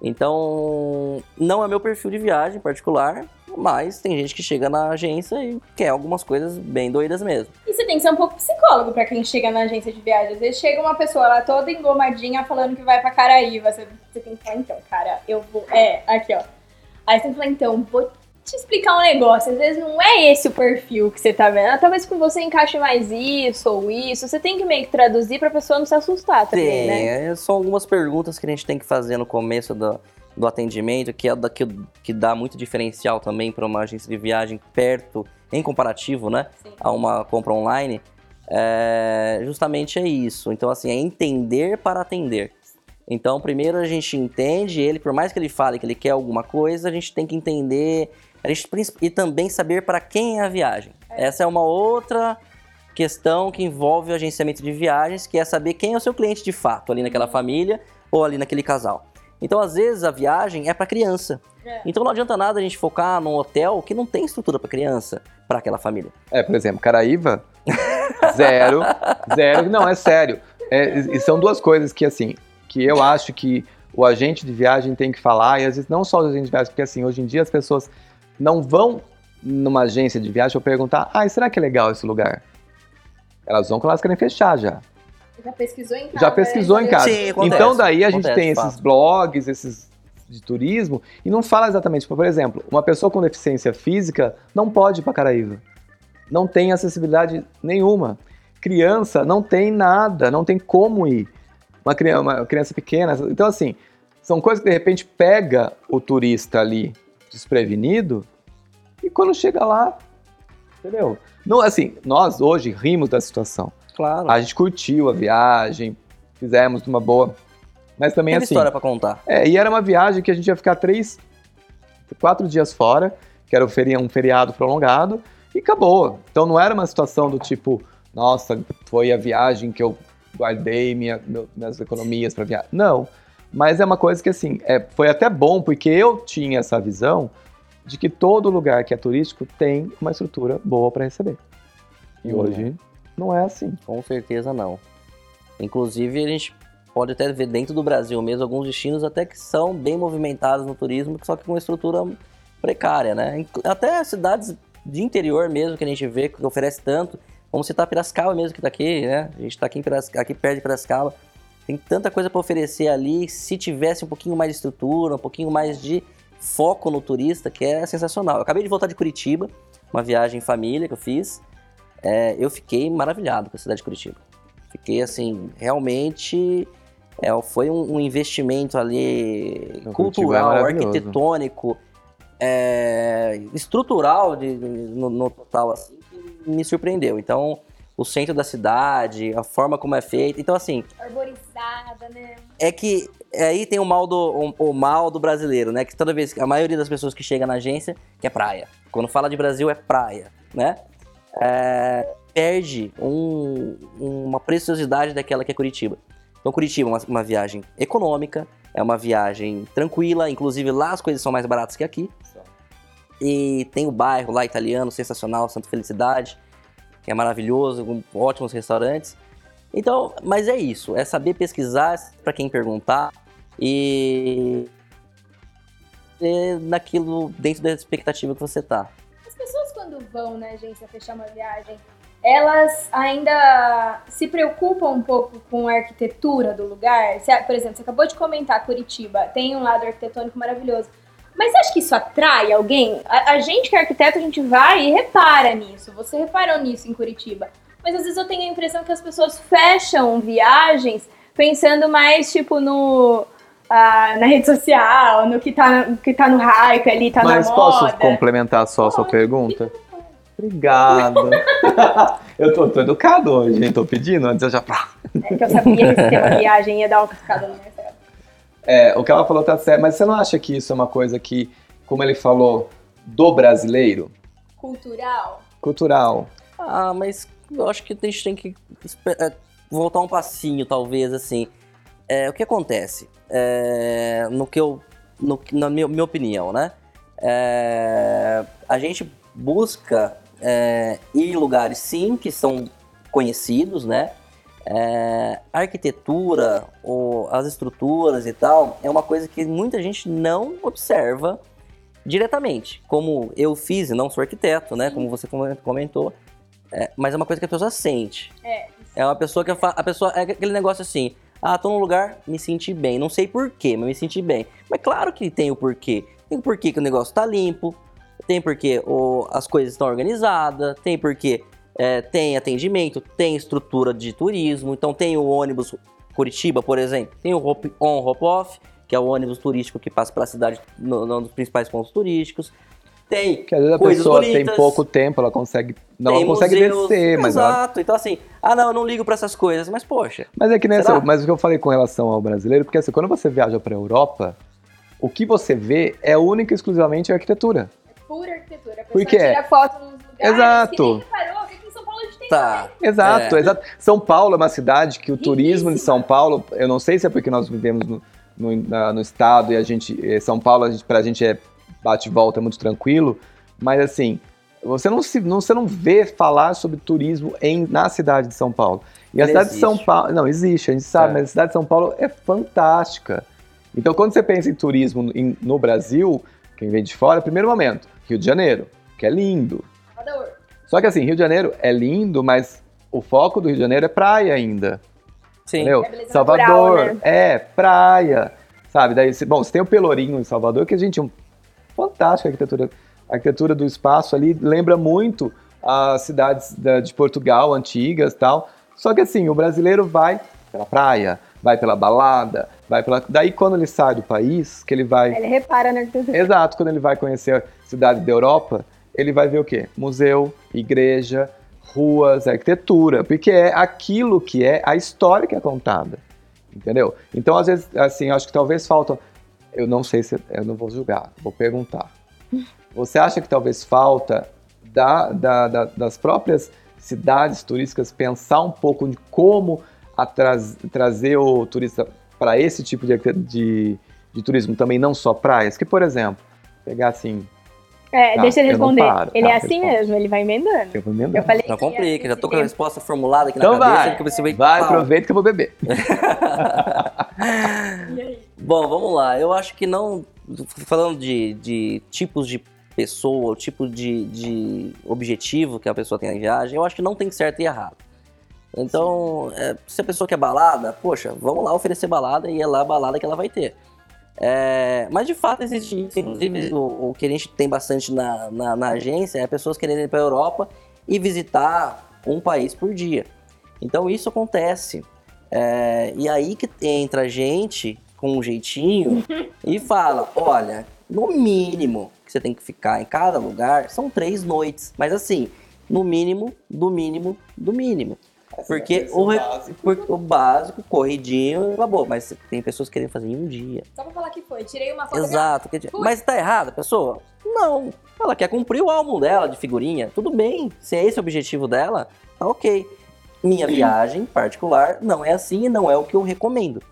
Então, não é meu perfil de viagem particular, mas tem gente que chega na agência e quer algumas coisas bem doidas mesmo. E você tem que ser um pouco psicólogo pra quem chega na agência de viagem. Às vezes chega uma pessoa lá toda engomadinha falando que vai pra Caraíva. Você, você tem que falar, então, cara, eu vou. É, aqui, ó. Aí você tem que falar, então, vou te explicar um negócio. Às vezes não é esse o perfil que você tá vendo. Ah, Talvez com você encaixe mais isso ou isso. Você tem que meio que traduzir pra pessoa não se assustar também, Tem, né? é, são algumas perguntas que a gente tem que fazer no começo do, do atendimento, que é da, que, que dá muito diferencial também para uma agência de viagem perto, em comparativo, né? Sim. A uma compra online. É, justamente é isso. Então, assim, é entender para atender. Então, primeiro a gente entende ele, por mais que ele fale que ele quer alguma coisa, a gente tem que entender a gente, e também saber para quem é a viagem. Essa é uma outra questão que envolve o agenciamento de viagens, que é saber quem é o seu cliente de fato, ali naquela família ou ali naquele casal. Então, às vezes, a viagem é para criança. É. Então, não adianta nada a gente focar num hotel que não tem estrutura para criança, para aquela família. É, por exemplo, Caraíva, zero, zero. Não, é sério. É, e são duas coisas que, assim, que eu acho que o agente de viagem tem que falar, e às vezes não só o agente de viagem, porque assim, hoje em dia as pessoas não vão numa agência de viagem ou perguntar, ah, será que é legal esse lugar? Elas vão quando elas querem fechar já. Já pesquisou em casa? Já pesquisou em casa. Sim, acontece, então daí a gente acontece, tem esses fato. blogs, esses de turismo, e não fala exatamente, por exemplo, uma pessoa com deficiência física não pode ir para Caraíva. Não tem acessibilidade nenhuma. Criança não tem nada, não tem como ir. Uma criança, uma criança pequena. Então, assim, são coisas que de repente pega o turista ali desprevenido e quando chega lá, entendeu? Não, assim, nós hoje rimos da situação. Claro. A gente curtiu a viagem, fizemos uma boa. Mas também Tem assim. história para contar. É, e era uma viagem que a gente ia ficar três, quatro dias fora, que era um feriado, prolongado, e acabou. Então não era uma situação do tipo, nossa, foi a viagem que eu guardei minha, meu- minhas economias para viajar. Não. Mas é uma coisa que assim, é, foi até bom, porque eu tinha essa visão de que todo lugar que é turístico tem uma estrutura boa para receber. E hoje não é assim. Com certeza não. Inclusive, a gente pode até ver dentro do Brasil mesmo alguns destinos até que são bem movimentados no turismo, só que com uma estrutura precária, né? Até cidades de interior mesmo que a gente vê que oferece tanto. Vamos citar Piracicaba mesmo que tá aqui, né? A gente tá aqui, em Pirac- aqui perto de Piracicaba. Tem tanta coisa para oferecer ali. Se tivesse um pouquinho mais de estrutura, um pouquinho mais de foco no turista, que é sensacional. Eu acabei de voltar de Curitiba, uma viagem em família que eu fiz. É, eu fiquei maravilhado com a cidade de Curitiba. Fiquei assim, realmente é, foi um, um investimento ali Curitiba é cultural, maravilhoso. arquitetônico, é, estrutural de, no, no total assim, que me surpreendeu. Então, o centro da cidade, a forma como é feito. Então, assim, Arborizada, né? é que aí tem o mal do, o, o mal do brasileiro, né? Que toda vez a maioria das pessoas que chega na agência quer praia. Quando fala de Brasil é praia, né? É, perde um- uma preciosidade daquela que é Curitiba. Então Curitiba é uma, uma viagem econômica, é uma viagem tranquila, inclusive lá as coisas são mais baratas que aqui. E tem o bairro lá italiano, sensacional, Santa Felicidade, que é maravilhoso, com ótimos restaurantes. Então, mas é isso, é saber pesquisar para quem perguntar e naquilo dentro da expectativa que você tá. As pessoas quando vão na agência fechar uma viagem, elas ainda se preocupam um pouco com a arquitetura do lugar. Você- por exemplo, você acabou de comentar Curitiba, tem um lado arquitetônico maravilhoso. Mas acha que isso atrai alguém? A, a gente que é arquiteto, a gente vai e repara nisso. Você reparou nisso em Curitiba. Mas às vezes eu tenho a impressão que as pessoas fecham viagens pensando mais, tipo, no... ah, na rede social, no que tá, no que tá no hype ali, tá Mas na posso moda. complementar só a sua pergunta? Obrigado. Eu tô, tô educado hoje, hein? Tô pedindo, antes eu já. É que eu sabia que esse tema viagem ia dar uma cutucada no Marcelo. É, o que ela falou tá certo, mas você não acha que isso é uma coisa que, como ele falou, do brasileiro? Cultural? Cultural. Ah, mas eu acho que a gente tem que é, voltar um passinho, talvez, assim. É, o que acontece? É, no que eu. no- na minha, minha opinião, né? É, a gente busca é, ir em lugares, sim, que são conhecidos, né? É, a arquitetura, ou as estruturas e tal, é uma coisa que muita gente não observa diretamente. Como eu fiz, e não sou arquiteto, né? Como você come- comentou. É, mas é uma coisa que a pessoa sente. É. É uma pessoa que fa- a pessoa é aquele negócio assim. Ah, tô num lugar, me senti bem. Não sei porquê, mas me senti bem. Mas claro que tem o porquê. Tem o porquê que o negócio tá limpo. Tem porque o, as coisas estão organizadas. Tem porque é, tem atendimento. Tem estrutura de turismo. Então tem o ônibus Curitiba, por exemplo. Tem o hop on, hop off, que é o ônibus turístico que passa pela cidade no- nos principais pontos turísticos. Tem Porque às vezes a Coisas pessoa tem bonitas. pouco tempo, ela consegue. Não, tem ela consegue museus. descer, mas ela Exato. Então, assim, ah, não, eu não ligo pra essas coisas, mas poxa. Mas é que nessa, Será? mas o que eu falei com relação ao brasileiro, porque assim, quando você viaja para a Europa, o que você vê é única e exclusivamente a arquitetura. Pura arquitetura. A pessoa Por quê? tira foto nos lugares Exato. que que aqui em São Paulo a gente tem Tá. Exato, É. exato. São Paulo é uma cidade que o turismo de Riquíssima. São Paulo, eu não sei se é porque nós vivemos no, no, na- no estado e a gente, eh, São Paulo, a gente, pra gente é bate e volta, é muito tranquilo, mas assim, você não, se, não, você não vê falar sobre turismo em, na cidade de São Paulo. E a Ele cidade de São existe. Paulo, não, existe, a gente sabe, É. mas a cidade de São Paulo é fantástica. Então, quando você pensa em turismo em- no Brasil, quem vem de fora, primeiro momento, Rio de Janeiro, que é lindo. Salvador. Só que assim, Rio de Janeiro é lindo, mas o foco do Rio de Janeiro é praia ainda. Sim. Entendeu? É Salvador, natural, né? é, praia. Sabe? Daí, se- bom, você tem o Pelourinho em Salvador, que a gente, um fantástica arquitetura. A arquitetura do espaço ali lembra muito as cidades da- de Portugal antigas tal. Só que assim, o brasileiro vai pela praia, vai pela balada, vai pela. Daí quando ele sai do país, que ele vai. Ele repara na arquitetura. Exato, quando ele vai conhecer cidades da Europa, ele vai ver o quê? Museu, igreja, ruas, arquitetura, porque é aquilo que é a história que é contada. Entendeu? Então, às vezes, assim, acho que talvez falta. Eu não sei se. Eu não vou julgar, vou perguntar. Você acha que talvez falta da- da- da- das próprias cidades turísticas pensar um pouco de como atras- trazer o turista para esse tipo de, de, de turismo também, não só praias? Que, por exemplo, pegar assim. É, Tá, deixa ele responder. paro. ele Tá, é assim responde. mesmo, ele vai emendando. Eu vou emendando. Eu falei Não ia complica, já tô com a resposta formulada aqui Então na cabeça. vai. Que você vai, Vai, aproveita que eu vou beber. Bom, vamos lá. Eu acho que não. Falando de, de tipos de pessoa, o tipo de, de objetivo que a pessoa tem na viagem, eu acho que não tem certo e errado. Então, é, se a pessoa quer balada, poxa, vamos lá oferecer balada e é lá a balada que ela vai ter. É, mas de fato existe isso, inclusive o, o que a gente tem bastante na, na, na agência é pessoas querendo ir para a Europa e visitar um país por dia. Então isso acontece. É, e aí que entra a gente com um jeitinho e fala: olha, no mínimo que você tem que ficar em cada lugar são três noites. Mas assim, no mínimo, do mínimo, do mínimo. Porque o, re- por- o básico, corridinho, acabou. Mas tem pessoas que querem fazer em um dia. Só pra falar que foi. Tirei uma foto. Exato. Fui. Mas tá errada a pessoa? Não. Ela quer cumprir o álbum dela de figurinha. Tudo bem. Se é esse o objetivo dela, tá ok. Minha viagem particular não é assim e não é o que eu recomendo.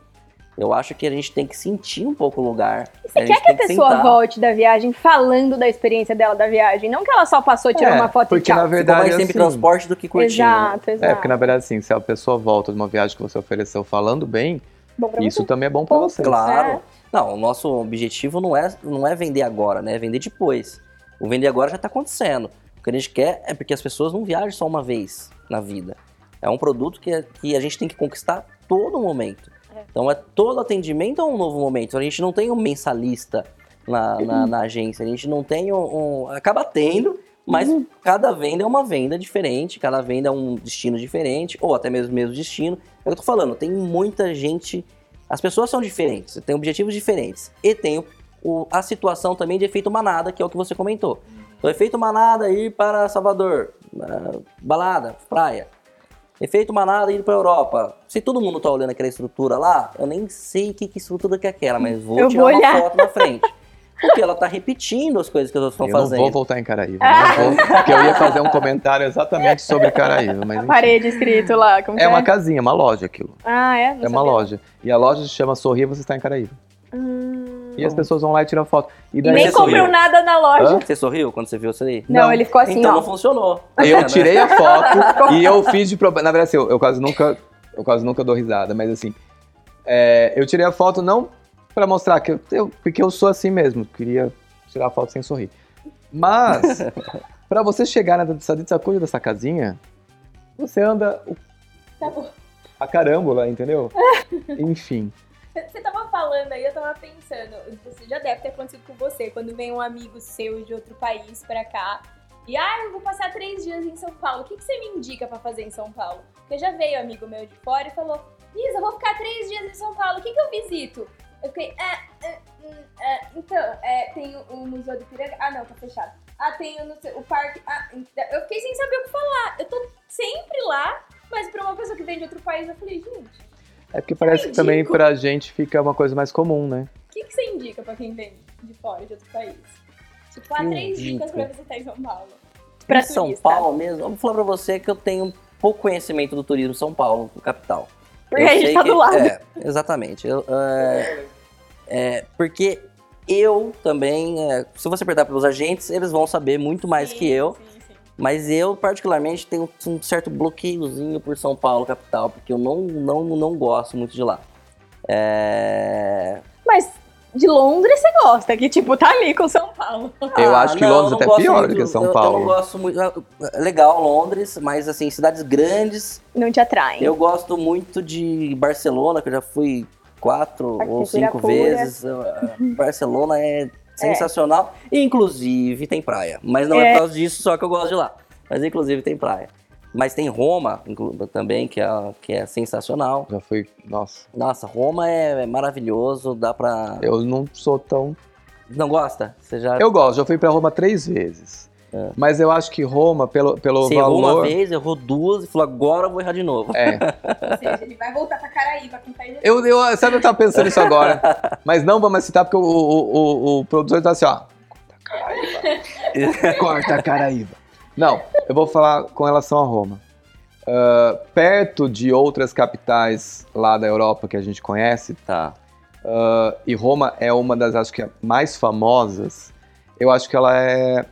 Eu acho que a gente tem que sentir um pouco o lugar. Você gente quer que a pessoa sentar. volte da viagem falando da experiência dela da viagem? Não que ela só passou, tirou É, uma foto e porque tchau. na Ficou verdade mais é tempo em assim. transporte do que curtindo. Exato, exato. É, porque na verdade, assim, se a pessoa volta de uma viagem que você ofereceu falando bem, isso você. também é bom pra você. Claro. É. Não, o nosso objetivo não é, não é vender agora, né? É vender depois. O vender agora já tá acontecendo. O que a gente quer é porque as pessoas não viajam só uma vez na vida. É um produto que, que a gente tem que conquistar todo momento. Então é todo atendimento é um novo momento. A gente não tem um mensalista na, na, na agência, a gente não tem um. um- acaba tendo, mas cada venda é uma venda diferente, cada venda é um destino diferente, ou até mesmo o mesmo destino. É o que eu tô falando, tem muita gente. As pessoas são diferentes, têm objetivos diferentes. E tem o- o- a situação também de efeito manada, que é o que você comentou. Então, efeito manada ir para Salvador, ah, balada, praia. Efeito manada ir para Europa. Se todo mundo tá olhando aquela estrutura lá, eu nem sei que, que estrutura que é aquela, mas vou Eu tirar vou uma foto na frente. Porque ela tá repetindo as coisas que os outros estão Eu não fazendo. vou voltar em Caraíva. não vou, porque eu ia fazer um comentário exatamente sobre Caraíva. Mas enfim. Parede escrito lá, como que é uma casinha, uma loja aquilo. Ah, é? Não é uma sabia. loja. E a loja se chama Sorria, você está em Caraíva. Hum. E as pessoas vão lá e tiram foto. E E daí nem compram nada na loja. Você sorriu quando você viu isso aí? Não, Não. ele ficou assim, então ó. não funcionou. eu tirei a foto e eu fiz de problema. Na verdade, assim, eu, eu quase nunca. Eu quase nunca dou risada, mas assim. é, eu tirei a foto não pra mostrar que eu, eu- Porque eu sou assim mesmo. Queria tirar a foto sem sorrir. Mas, pra você chegar na Saditsakuya dessa casinha, você anda o- Tá bom. a carâmbula, entendeu? Enfim. Você tava falando aí, eu tava pensando, você já deve ter acontecido com você, quando vem um amigo seu de outro país pra cá e, ah, eu vou passar três dias em São Paulo, o que, que você me indica pra fazer em São Paulo? Porque já veio um amigo meu de fora e falou, Isa, eu vou ficar três dias em São Paulo, o que, que eu visito? Eu fiquei, ah, ah, ah, então, é, tem o, Museu do Piranga, ah, não, tá fechado. Ah, tem o, o parque, ah, eu fiquei sem saber o que falar, eu tô sempre lá, mas pra uma pessoa que vem de outro país, eu falei, gente, É porque parece que também ridículo. pra gente fica uma coisa mais comum, né? O que, que você indica pra quem vem de fora, de outro país? Tipo, há Que três dica? dicas pra visitar em São Paulo. Pra Em São turista. Paulo mesmo, eu vou falar pra você que eu tenho pouco conhecimento do turismo em São Paulo, capital. Porque Eu a gente sei tá que- do lado. É, exatamente. Eu, é, é, porque eu também, é, se você perguntar pelos agentes, eles vão saber muito mais Sim, que eu. Sim. Mas eu, particularmente, tenho um certo bloqueiozinho por São Paulo, capital, porque eu não, não, não gosto muito de lá. É... Mas de Londres você gosta, que tipo, tá ali com São Paulo. Eu Ah, acho que não, Londres até gosto pior muito- do que São eu- Eu Paulo. não gosto muito. é Legal Londres, mas assim, cidades grandes. Não te atraem. Eu gosto muito de Barcelona, que eu já fui quatro ou cinco pura. vezes. Uh, Barcelona é sensacional. Inclusive tem praia. Mas não é. É. por causa disso só que eu gosto de lá. Mas inclusive tem praia. Mas tem Roma também, que é, que é sensacional. Já fui. Nossa, Nossa, Roma é, é maravilhoso, dá pra. eu não sou tão. Não gosta? Você já. Eu gosto, já fui pra Roma três vezes. É. Mas eu acho que Roma, pelo, pelo Você errou uma valor. vez, errou duas e falou, agora eu vou errar de novo. É. Ou seja, ele vai voltar pra Caraíba com Eu, eu, sabe, eu tava pensando isso agora. Mas não vamos citar, porque o, o, o, o produtor tá assim, ó. Corta a Caraíba. Corta a Caraíba. Não, eu vou falar com relação a Roma. Ah, perto de outras capitais lá da Europa que a gente conhece, Tá. ah, e Roma é uma das, acho que, mais famosas, eu acho que ela é,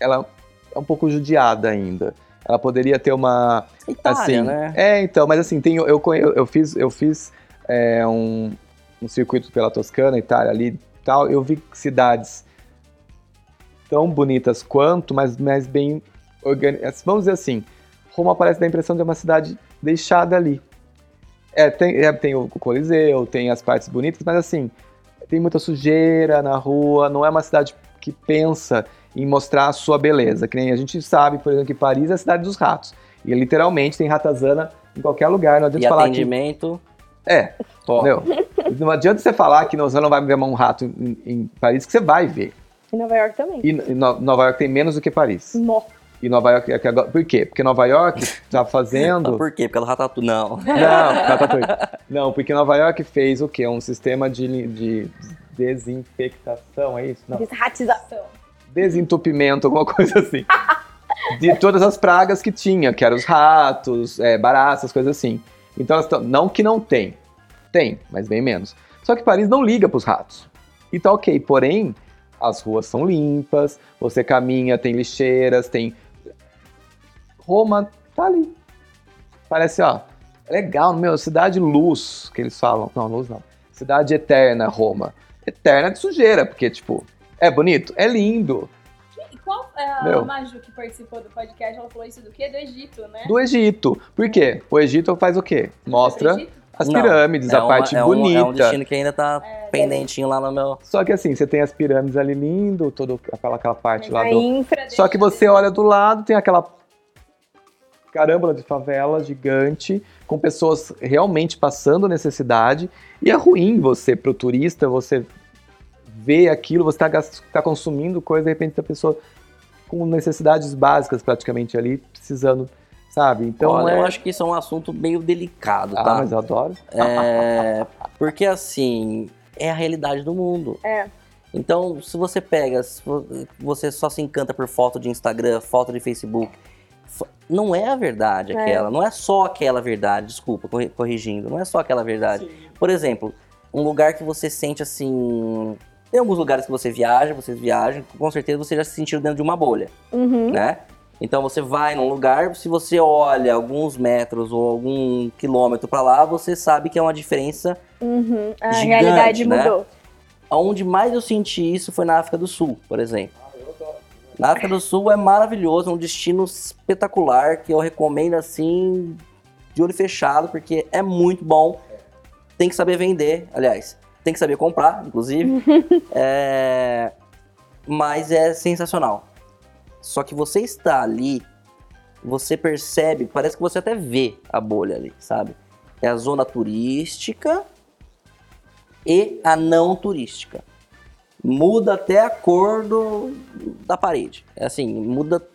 ela é um pouco judiada ainda. Ela poderia ter uma, Itália, assim, né? É, então, mas assim, tem, eu, conhe- eu fiz, eu fiz é, um, um circuito pela Toscana, Itália ali tal. Eu vi cidades tão bonitas quanto, mas, mas bem organizadas. Vamos dizer assim, Roma parece dar a impressão de uma cidade deixada ali. É, tem, é, tem o Coliseu, tem as partes bonitas, mas assim, tem muita sujeira na rua, não é uma cidade que pensa em mostrar a sua beleza. Que nem a gente sabe, por exemplo, que Paris é a cidade dos ratos. E literalmente tem ratazana em qualquer lugar. Não adianta E falar que. atendimento. É, Ó, meu. Não adianta você falar que você não vai ver um rato em, em Paris, que você vai ver. Em Nova York também. E No- Nova York tem menos do que Paris. Nó. E Nova York é que agora. Por quê? Porque Nova York tá fazendo. Por quê? Porque ela ratatu. Não. Não, Ratatouille. Não, porque Nova York fez o quê? Um sistema de, de desinfectação, é isso? Não. Desratização. Desentupimento, alguma coisa assim. De todas as pragas que tinha, que eram os ratos, é, baratas, coisas assim. Então, não que não tem. Tem, mas bem menos. Só que Paris não liga pros ratos. E tá ok, porém, as ruas são limpas, você caminha, tem lixeiras, tem. Roma tá ali. Parece, ó, legal, meu, cidade luz, que eles falam. Não, luz não. Cidade eterna, Roma. Eterna de sujeira, porque, tipo, é bonito? É lindo. E qual é a Meu. Maju que participou do podcast? Ela falou isso do quê? Do Egito, né? Do Egito. Por quê? O Egito faz o quê? Mostra as Não, pirâmides, É a uma- parte é um- bonita. é um destino que ainda tá pendentinho lá no meu. Só que assim, você tem as pirâmides ali lindo, toda aquela, aquela parte lá a do. infra Só que você de- olha do lado, tem aquela carâmbula de favela gigante, com pessoas realmente passando necessidade, e é ruim você, pro turista, você vê aquilo, você tá, gas- tá consumindo coisa, de repente a pessoa com necessidades básicas praticamente ali, precisando, sabe? Então Olha, é... eu acho que isso é um assunto meio delicado, Ah, tá? mas eu adoro. É, porque assim, é a realidade do mundo. É. Então, se você pega, se vo- você só se encanta por foto de Instagram, foto de Facebook, não é a verdade É. aquela, não é só aquela verdade, desculpa, corri- corrigindo, não é só aquela verdade. Por exemplo, um lugar que você sente assim. Tem alguns lugares que você viaja, vocês viajam, com certeza você já se sentiu dentro de uma bolha Uhum. né? Então você vai num lugar, se você olha alguns metros ou algum quilômetro pra lá, você sabe que é uma diferença. Uhum. A Gigante, realidade né? mudou. Onde mais eu senti isso foi na África do Sul, por exemplo. Na África do Sul é maravilhoso, é um destino espetacular que eu recomendo assim de olho fechado porque é muito bom. Tem que saber vender, aliás, tem que saber comprar, inclusive. É, Mas é sensacional. Só que você está ali, você percebe, parece que você até vê a bolha ali, sabe? É a zona turística e a não turística. Muda até a cor do, da parede. É assim, muda,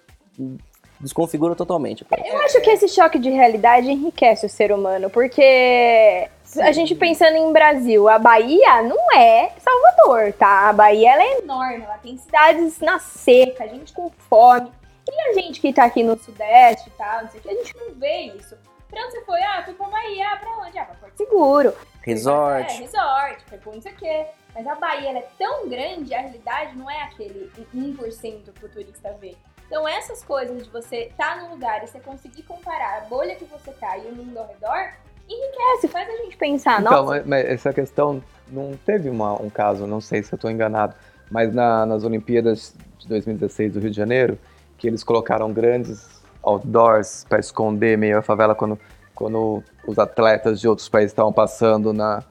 desconfigura totalmente. Eu acho que esse choque de realidade enriquece o ser humano, porque a gente pensando em Brasil, a Bahia não é Salvador, tá? A Bahia ela é enorme, ela tem cidades na seca, gente com fome. E a gente que tá aqui no Sudeste tal, não sei o que, a gente não vê isso. Pra você foi? Ah, fui pra Bahia. Ah, pra onde? Ah, pra Porto Seguro. Resort. É, resort, foi por não sei o quê. Mas a Bahia é tão grande, a realidade não é aquele 1% que o turista vê. Então essas coisas de você estar num lugar e você conseguir comparar a bolha que você tá e o mundo ao redor, enriquece, faz a gente pensar, Então, nossa, mas, mas essa questão não teve uma- um caso, não sei se eu estou enganado, mas na- nas Olimpíadas de 2016 do Rio de Janeiro, que eles colocaram grandes outdoors para esconder meio a favela quando, quando os atletas de outros países estavam passando na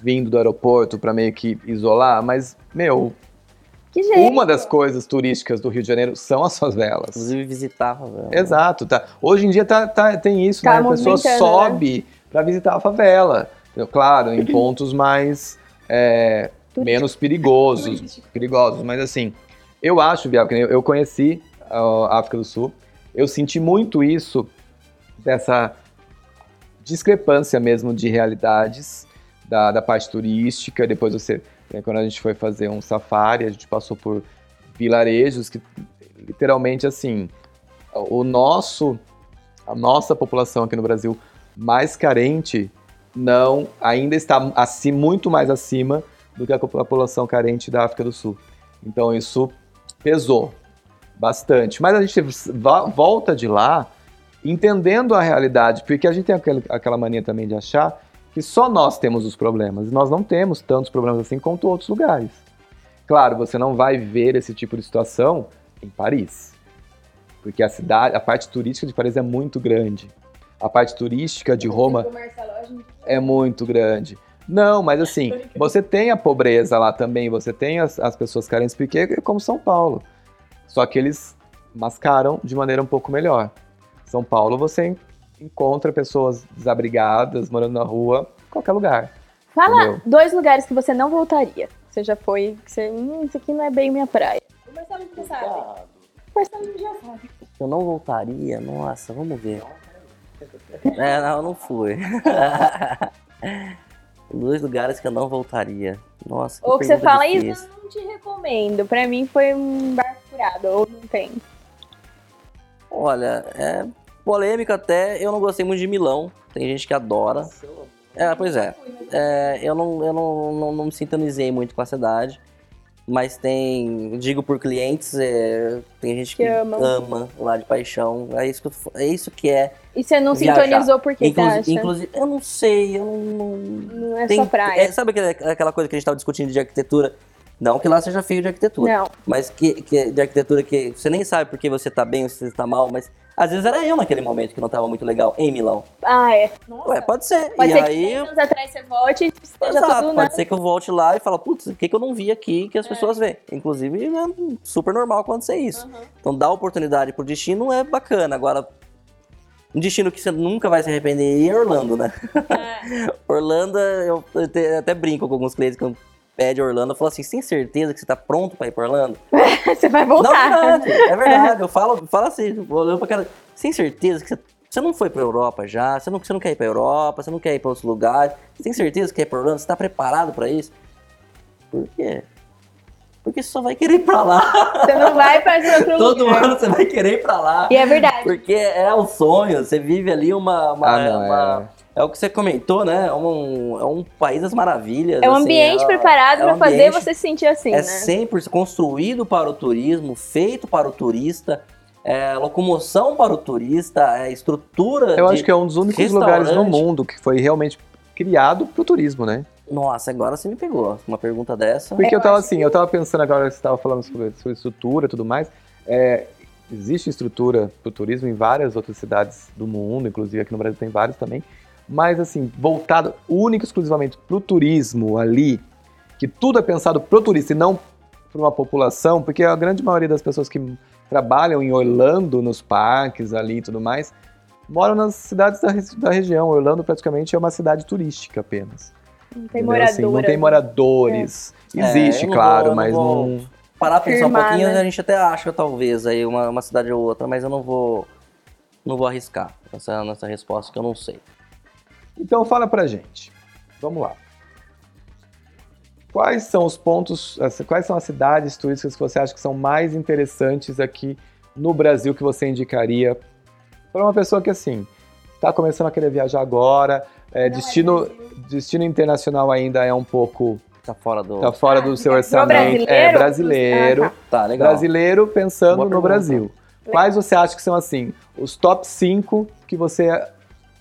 vindo do aeroporto para meio que isolar, mas meu, que jeito. uma das coisas turísticas do Rio de Janeiro são as favelas. Inclusive visitava. velho. Exato, tá. Hoje em dia tá, tá- tem isso, Tá né? A pessoa movimentando, sobe pra visitar a favela. Entendeu? Claro, em pontos mais é, menos perigosos, perigosos, mas assim, eu acho, Biel, que eu eu conheci a África do Sul, eu senti muito isso dessa discrepância mesmo de realidades da, da parte turística. Depois você, né, quando a gente foi fazer um safari, a gente passou por vilarejos que literalmente assim, o nosso, a nossa população aqui no Brasil mais carente não ainda está assim muito mais acima do que a população carente da África do Sul. Então isso pesou bastante. Mas a gente volta de lá entendendo a realidade, porque a gente tem aquele- aquela mania também de achar que só nós temos os problemas. E nós não temos tantos problemas assim quanto outros lugares. Claro, você não vai ver esse tipo de situação em Paris. Porque a cidade, a parte turística de Paris é muito grande. A parte turística de Roma é muito grande. Não, mas assim, você tem a pobreza lá também, você tem as, as pessoas carentes, porque é como São Paulo. Só que eles mascaram de maneira um pouco melhor. São Paulo você en- encontra pessoas desabrigadas, morando na rua, em qualquer lugar. Fala entendeu? dois lugares que você não voltaria. Você já foi, que você, hum, isso aqui não é bem minha praia. O Marcelo já sabe. O Marcelo já sabe. Eu não voltaria, nossa, vamos ver. É, não, eu não fui. Dois lugares que eu não voltaria. Nossa, que Ou que você fala, difícil. isso eu não te recomendo. Pra mim foi um barco furado, ou não tem. Olha, é polêmico até. Eu não gostei muito de Milão. Tem gente que adora. É, pois é. É, eu não, eu não, não, não me sintonizei muito com a cidade. Mas tem, digo por clientes, é, tem gente que, Que amam. ama lá de paixão. É isso que, eu é, isso que é. E você não Viajar. sintonizou por Inclusi- acha? inclusive, eu não sei, eu não. não- Não é tem- sua praia. é, sabe aquela, aquela coisa que a gente tava discutindo de arquitetura? Não que lá seja feio de arquitetura. Não. Mas que, que de arquitetura que você nem sabe porque você tá bem ou se você tá mal, mas às vezes era eu naquele momento que não tava muito legal em Milão. Ah, é. Nossa, Ué, pode ser. Pode e ser que aí, 10 anos atrás você volte e exato, pode né? ser que eu volte lá e fale, putz, o que, que eu não vi aqui que as pessoas veem? Inclusive, é super normal acontecer isso. Aham. Então, dar oportunidade pro destino é bacana. Agora, um destino que você nunca vai se arrepender é Orlando, né? É. Orlando, eu, até brinco com alguns clientes que eu pede Orlando, eu falo assim, você tem certeza que você tá pronto pra ir pra Orlando? Você vai Não, é voltar. verdade, é verdade. Eu falo, falo assim, olhando pra cara, você tem certeza que você, você não foi pra Europa já? Você não, você não quer ir pra Europa? Você não quer ir pra outros lugares? Você tem certeza que quer ir pra Orlando? Você tá preparado pra isso? Por quê? Porque você só vai querer ir pra lá. Você não vai fazer outro Todo lugar. ano você vai querer ir pra lá. E é verdade. Porque é o sonho, você vive ali uma. uma- Ah, não, uma- é. O que você comentou, né? É um, é um país das maravilhas. É um assim, ambiente é- preparado é um pra fazer você se sentir assim, É né? 100% construído para o turismo, feito para o turista, é locomoção para o turista, é estrutura. Eu de- acho que é um dos únicos lugares no mundo que foi realmente criado pro turismo, né? Nossa, agora você me pegou. Uma pergunta dessa. Porque eu, Eu tava assim, eu tava pensando agora que você tava falando sobre, sobre estrutura e tudo mais. É, existe estrutura pro turismo em várias outras cidades do mundo, inclusive aqui no Brasil tem várias também. Mas assim, voltado único e exclusivamente pro turismo ali, que tudo é pensado pro turista e não para uma população, porque a grande maioria das pessoas que trabalham em Orlando, nos parques ali e tudo mais, moram nas cidades da, da região. Orlando praticamente é uma cidade turística apenas. Não tem moradora. Assim, não tem moradores. É, Existe, não claro, vou- não mas vou- não. Parar pra pensar um pouquinho, né? a gente até acha, talvez, aí uma, uma cidade ou outra, mas eu não vou. Não vou arriscar nessa, nessa resposta que eu não sei. Então fala pra gente. Vamos lá. Quais são os pontos, quais são as cidades turísticas que você acha que são mais interessantes aqui no Brasil que você indicaria para uma pessoa que assim está começando a querer viajar agora, é, é destino, Brasil. destino internacional ainda é um pouco Tá fora do. tá fora Ah, do seu orçamento, brasileiro? é brasileiro, Ah, Tá, legal. brasileiro pensando no. Brasil. Quais você acha que são assim os top 5 que você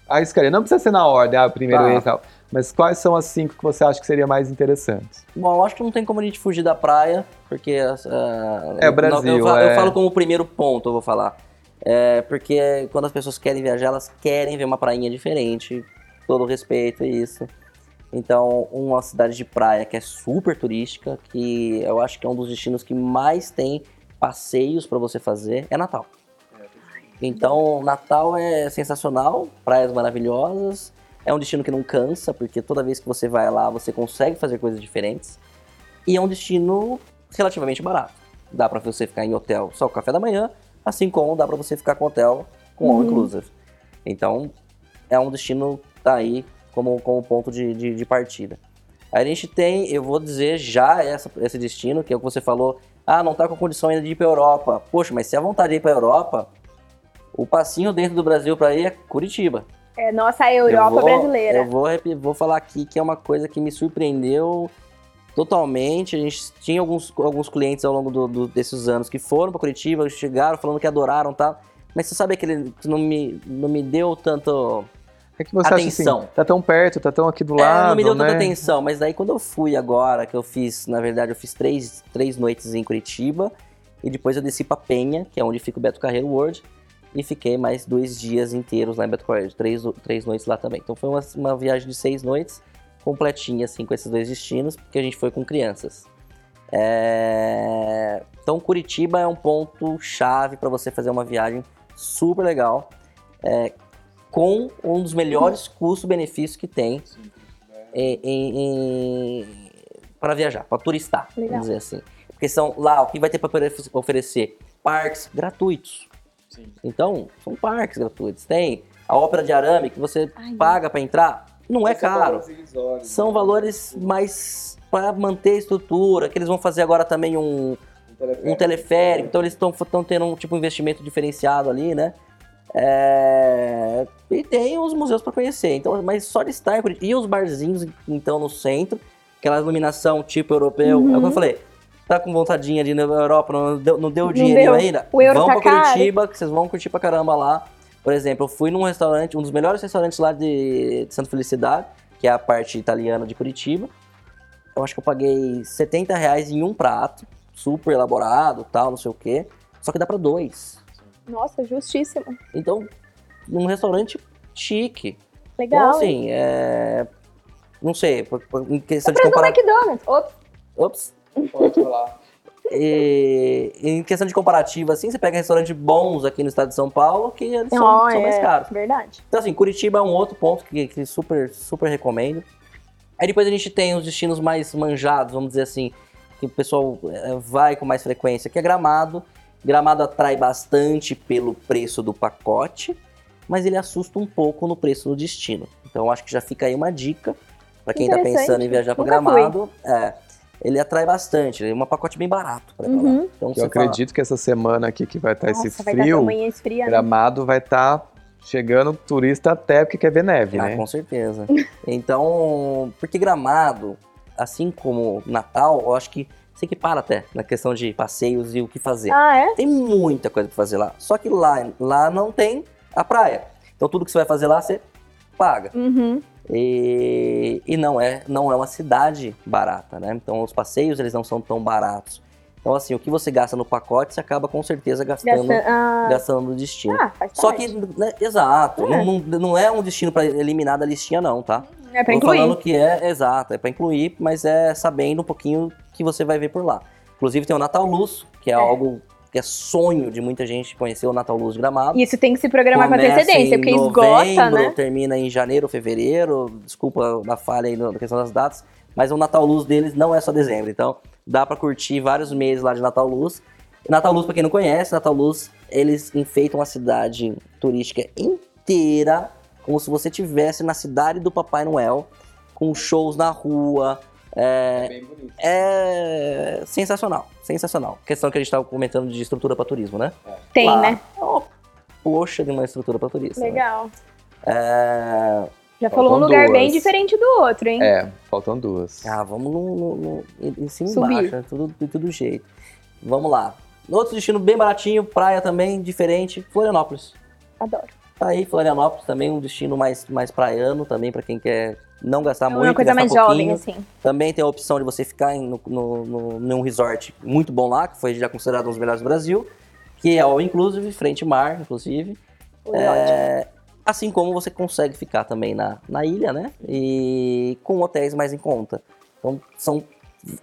arriscaria? Não precisa ser na ordem, ah, primeiro Tá. e tal. Mas quais são as cinco que você acha que seria mais interessantes? Bom, eu acho que não tem como a gente fugir da praia, porque. ah, É o Brasil, não, eu, eu é. falo como primeiro ponto, eu vou falar. É, porque quando as pessoas querem viajar, elas querem ver uma prainha diferente, todo respeito a isso. Então, uma cidade de praia que é super turística, que eu acho que é um dos destinos que mais tem passeios para você fazer, é Natal. Então, Natal é sensacional, praias maravilhosas, é um destino que não cansa, porque toda vez que você vai lá, você consegue fazer coisas diferentes. E é um destino relativamente barato. Dá pra você ficar em hotel só com café da manhã, assim como dá pra você ficar com hotel com all Uhum. inclusive. Então, é um destino tá aí como, como ponto de, de, de partida. Aí a gente tem, eu vou dizer já essa, esse destino, que é o que você falou, ah, não tá com condição ainda de ir pra Europa. Poxa, mas se a vontade de ir pra Europa, o passinho dentro do Brasil pra ir é Curitiba. É nossa Europa Eu vou- brasileira. Eu vou, vou falar aqui que é uma coisa que me surpreendeu totalmente. A gente tinha alguns, alguns clientes ao longo do- do- desses anos que foram para Curitiba, chegaram falando que adoraram e tal. Mas você sabe aquele que não me, não me deu tanto. É que você Atenção. acha assim, tá tão perto, tá tão aqui do É, lado, não me deu né? tanta atenção. Mas daí quando eu fui agora, que eu fiz, na verdade, eu fiz três, três noites em Curitiba. E depois eu desci pra Penha, que é onde fica o Beto Carreiro World. E fiquei mais dois dias inteiros lá em Beto Carreiro, três, três noites lá também. Então foi uma, uma viagem de seis noites, completinha, assim, com esses dois destinos, porque a gente foi com crianças. É, Então Curitiba é um ponto chave para você fazer uma viagem super legal, é, com um dos melhores custo-benefícios que tem para viajar, para turistar, Legal. vamos dizer assim. Porque são lá, o que vai ter para oferecer? Parques gratuitos. Então, são parques gratuitos. Tem a ópera de arame que você Ai, paga para entrar, não é caro. valores São né? valores mais para manter a estrutura, que eles vão fazer agora também um, um teleférico, então eles estão tendo um tipo de investimento diferenciado ali, né? É, E tem os museus para conhecer, então, mas só de estar em Curitiba. E os barzinhos, então, no centro, aquela iluminação tipo europeu, é o que eu falei. Tá com vontadinha de ir na Europa, não deu, não deu dinheirinho deu. ainda? O euro Vão tá pra caro. Curitiba, que vocês vão curtir pra caramba lá. Por exemplo, eu fui num restaurante, um dos melhores restaurantes lá de, de Santa Felicidade, que é a parte italiana de Curitiba. Eu acho que eu paguei 70 reais em um prato, super elaborado, tal, não sei o quê. Só que dá pra dois. Nossa, justíssimo. Então, num restaurante chique. Legal. Então, assim, é... Não sei, por- por- em questão de Preço do comparar... McDonald's. Ops. Ops. Pode falar. E, em questão de comparativa, assim, você pega restaurantes bons aqui no estado de São Paulo, que eles são, Ó, são mais é caros. Verdade. Então, assim, Curitiba é um outro ponto que, que super, super recomendo. Aí depois a gente tem os destinos mais manjados, vamos dizer assim, que o pessoal eh, vai com mais frequência, que é Gramado. Gramado atrai bastante pelo preço do pacote, mas ele assusta um pouco no preço do destino. Então eu acho que já fica aí uma dica para quem tá Interessante. pensando em viajar para Nunca fui. Gramado. É, ele atrai bastante, ele é um pacote bem barato para lá. Uhum. Então Eu acredito que essa semana aqui que vai estar esse Nossa, vai dar frio, né? Gramado vai estar chegando turista até porque quer ver neve, Ah, né? com certeza. Então, porque Gramado, assim como Natal, eu acho que se equipara até na questão de passeios e o que fazer. Ah, é? Tem muita coisa pra fazer lá. Só que lá, lá não tem a praia. Então tudo que você vai fazer lá, você paga. Uhum. E, e não, é, não é uma cidade barata, né? Então os passeios, eles não são tão baratos. Então assim, o que você gasta no pacote, você acaba com certeza gastando, Gasta- ah, gastando no destino. ah, faz Só parte. que, né, exato, É. Não, não, é um destino pra eliminar da listinha não, tá? É Tô incluir. falando que é exato, é pra incluir, mas é sabendo um pouquinho que você vai ver por lá. Inclusive tem o Natal Luz, que é, É. algo que é sonho de muita gente conhecer o Natal Luz de Gramado. Isso tem que se programar com Começa antecedência, em porque esgota, né? termina em janeiro, fevereiro. Desculpa da falha aí na questão das datas. Mas o Natal Luz deles não é só dezembro. Então dá pra curtir vários meses lá de Natal Luz. Natal Luz, pra quem não conhece, Natal Luz, eles enfeitam a cidade turística inteira como se você estivesse na cidade do Papai Noel, com shows na rua. É, bem bonito. é sensacional, sensacional. Questão que a gente estava comentando de estrutura para turismo, né? Tem, Lá, né? É poxa de uma estrutura para turismo. né? Legal. É... Já falou um lugar duas. bem diferente do outro, hein? É, faltam duas. Ah, vamos no, no- no- em- cima e embaixo, né? tudo, de todo jeito. Vamos lá. Outro destino bem baratinho, praia também, diferente, Florianópolis. Adoro. Tá aí, Florianópolis também um destino mais, mais praiano também, para quem quer não gastar É muito, uma coisa mais jovem, pouquinho. assim. Também tem a opção de você ficar em, no, no, no- num resort muito bom lá, que foi já considerado um dos melhores do Brasil, que é All Inclusive, frente mar, inclusive. É, assim como você consegue ficar também na, na ilha, né? E com hotéis mais em conta. Então, são,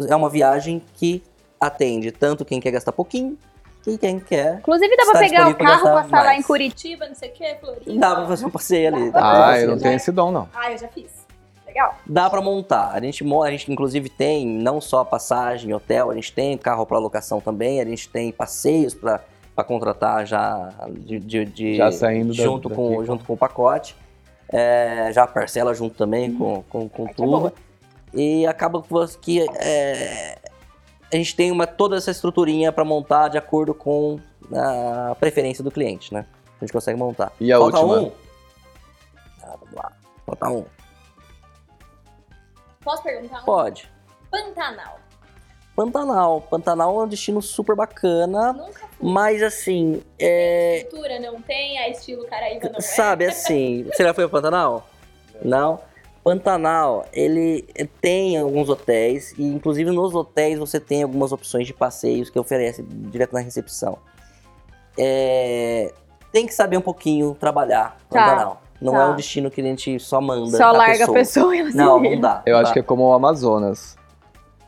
é uma viagem que atende tanto quem quer gastar pouquinho, e quem quer. Inclusive, dá pra pegar o carro, passar lá mais. em Curitiba. Não sei o que, Floripa. Dá pra fazer um passeio ali. Ah, eu não tenho esse dom, não. Ah, eu já fiz. Legal. Dá pra montar. A gente, mo- a gente inclusive tem não só passagem, hotel, a gente tem carro para locação também, a gente tem passeios pra pra contratar já de, de- de- Já saindo da- junto daqui. com junto com o pacote. É, já parcela junto também com, com, com é boa. tudo. E acaba que é, a gente tem uma, toda essa estruturinha para montar de acordo com a preferência do cliente, né? A gente consegue montar. E a Falta última? um. Ah, vamos lá. Falta um. Posso perguntar um? Pode. Pantanal. Pantanal. Pantanal é um destino super bacana, Nunca fui. mas assim, é, Estrutura não tem, é estilo Caraíba não é. sabe assim, você já foi para Pantanal? Não. Pantanal, ele tem alguns hotéis e inclusive nos hotéis você tem algumas opções de passeios que oferece direto na recepção. É, tem que saber um pouquinho trabalhar Tá, Pantanal. Não tá. é um destino que a gente só manda Só a larga a pessoa. pessoa e ela Não, não dá. Eu não acho dá. que é como o Amazonas.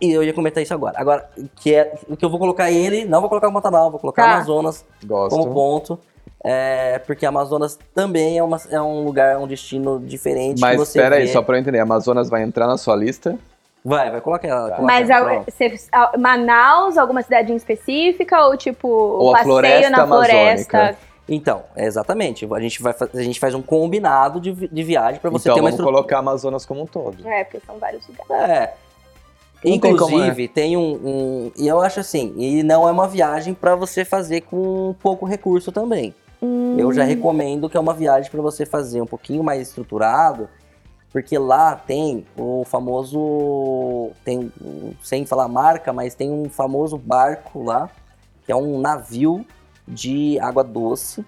E eu ia comentar isso agora. Agora, que é o que eu vou colocar ele, não vou colocar o Pantanal, vou colocar Tá. Amazonas Gosto. como ponto. É, porque Amazonas também é, uma- é um lugar, um destino diferente. que Mas espera aí, só pra eu entender, Amazonas vai entrar na sua lista? Vai, vai, coloca ela. Tá. coloca Mas ela, a- Manaus, alguma cidade em específica? Ou tipo, Ou passeio floresta na floresta? amazônica. Então, exatamente. A gente, vai, a gente faz um combinado de, de viagem pra você então ter uma vamos estrutura. colocar Amazonas como um todo. É, porque são vários lugares. É. Não tem como, Inclusive, tem um, um- E eu acho assim, e não é uma viagem pra você fazer com pouco recurso também. Hum, Eu já recomendo que é uma viagem para você fazer um pouquinho mais estruturado, porque lá tem o famoso, tem, sem falar marca, mas tem um famoso barco lá, que é um navio de água doce,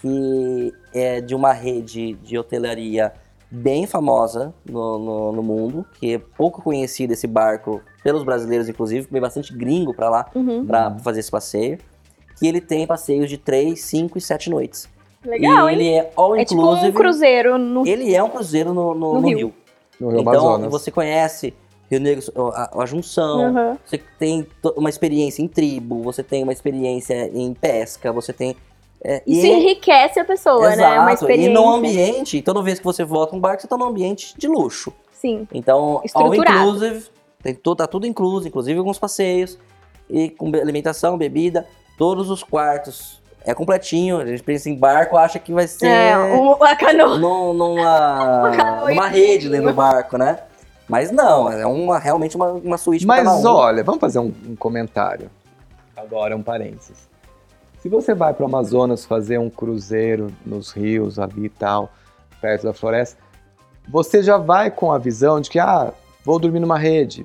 que é de uma rede de hotelaria bem famosa no, no, no mundo, que é pouco conhecido esse barco pelos brasileiros, inclusive, vem bastante gringo para lá Uhum. para fazer esse passeio. Que ele tem passeios de 3, 5 e 7 noites. Legal, e hein? ele é all É tipo inclusive. um cruzeiro no. Ele é um cruzeiro no, no- No no Rio. Rio. No Rio Então Amazonas. você conhece Rio Negro, a, a junção, Uhum. você tem uma experiência em tribo, você tem uma experiência em pesca, você tem. é, Isso e- enriquece a pessoa, né? É uma Exato, experiência. E no ambiente, toda vez que você volta um barco, você tá num ambiente de luxo. Sim. Então, all inclusive, tem tudo, tá tudo incluso, inclusive alguns passeios, e com alimentação, bebida, todos os quartos. É completinho, a gente pensa em barco, acha que vai ser É, um, a canoa. num- numa, canoa numa rede dentro do barco, né? Mas não, é uma, realmente uma, uma suíte pra cada Mas um. olha, vamos fazer um, um comentário. Agora um parênteses. Se você vai para o Amazonas fazer um cruzeiro nos rios ali e tal, perto da floresta, você já vai com a visão de que, ah, vou dormir numa rede.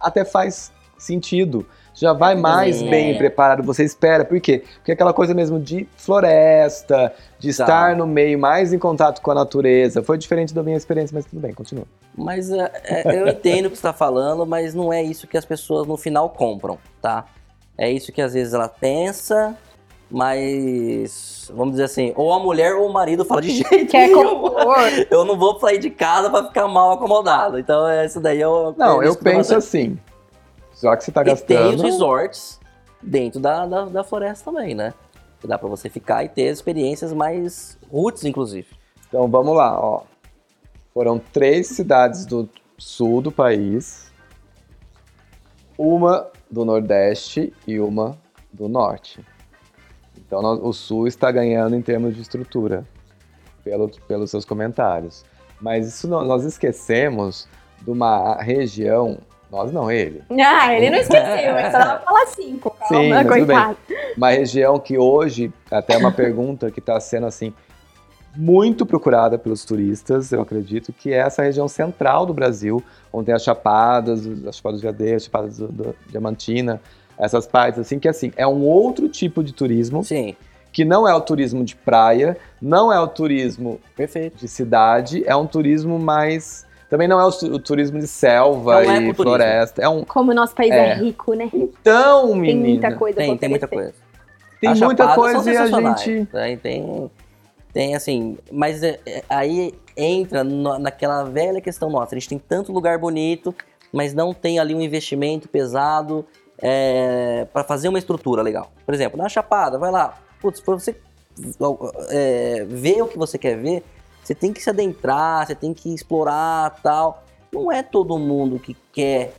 Até faz sentido. Já vai mais bem preparado, você espera. Por quê? Porque aquela coisa mesmo de floresta, de Tá. estar no meio, mais em contato com a natureza. Foi diferente da minha experiência, mas tudo bem, continua. Mas é, é, eu entendo o que você está falando, mas não é isso que as pessoas no final compram, tá? É isso que às vezes ela pensa, mas vamos dizer assim, ou a mulher ou o marido fala de jeito Quer nenhum. Eu não vou sair de casa para ficar mal acomodado. Então daí é o Não, eu isso que tô penso assim. Já que você tá E tem os gastando. resorts dentro da, da, da floresta também, né? Que dá para você ficar e ter experiências mais roots, inclusive. Então vamos lá, ó. Foram três cidades do sul do país, uma do Nordeste e uma do Norte. Então o sul está ganhando em termos de estrutura, pelo, pelos seus comentários. Mas isso não- nós esquecemos de uma região, nós não, ele, Ah, ele não esqueceu, mas só falar cinco. Calma, Sim, mas tudo bem. coitado. uma região que hoje, até uma pergunta que está sendo assim muito procurada pelos turistas, eu acredito, que é essa região central do Brasil, onde tem as chapadas, as chapadas de Adeia, as chapadas do, do Diamantina, essas partes assim, que assim, é um outro tipo de turismo, Sim, que não é o turismo de praia, não é o turismo perfeito. de cidade, é um turismo mais... Também não é o, tu- o turismo de selva É um e ecoturismo. floresta. É um... Como o nosso país é, É. rico, né? Então, Tem menina, muita coisa Tem, tem muita coisa. tem As muita coisa e a gente... Tem, tem, tem assim, mas é- é- aí entra no- naquela velha questão nossa. A gente tem tanto lugar bonito, mas não tem ali um investimento pesado é, para fazer uma estrutura legal. Por exemplo, na Chapada, vai lá, putz, pra você é, ver o que você quer ver, você tem que se adentrar, você tem que explorar tal. Não é todo mundo que quer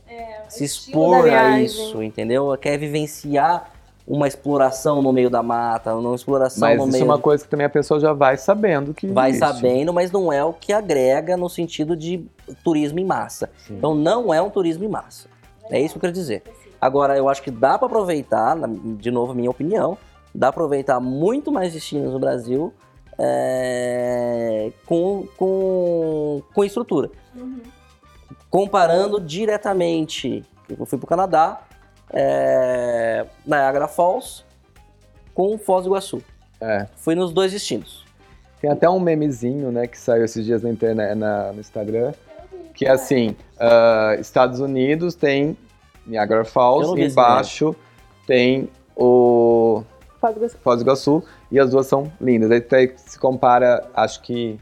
se estilo expor da a isso, entendeu? Quer vivenciar uma exploração no meio da mata, uma exploração Mas no isso meio. é uma coisa que também a pessoa já vai sabendo que Vai existe. sabendo, mas não é o que agrega no sentido de turismo em massa. Sim. Então não é um turismo em massa. É isso que eu quero dizer. Agora, eu acho que dá para aproveitar, de novo, minha opinião, dá para aproveitar muito mais destinos no Brasil é, com, com, com estrutura. Uhum. Comparando diretamente, eu fui para o Canadá, é, Niagara Falls com Foz do Iguaçu. É. Fui nos dois destinos. Tem até um memezinho, né, que saiu esses dias na internet, na- no Instagram, que é assim, ah, Estados Unidos tem Niagara Falls, e embaixo tem o Foz do Iguaçu. Foz do Iguaçu, e as duas são lindas. Aí até se compara, acho que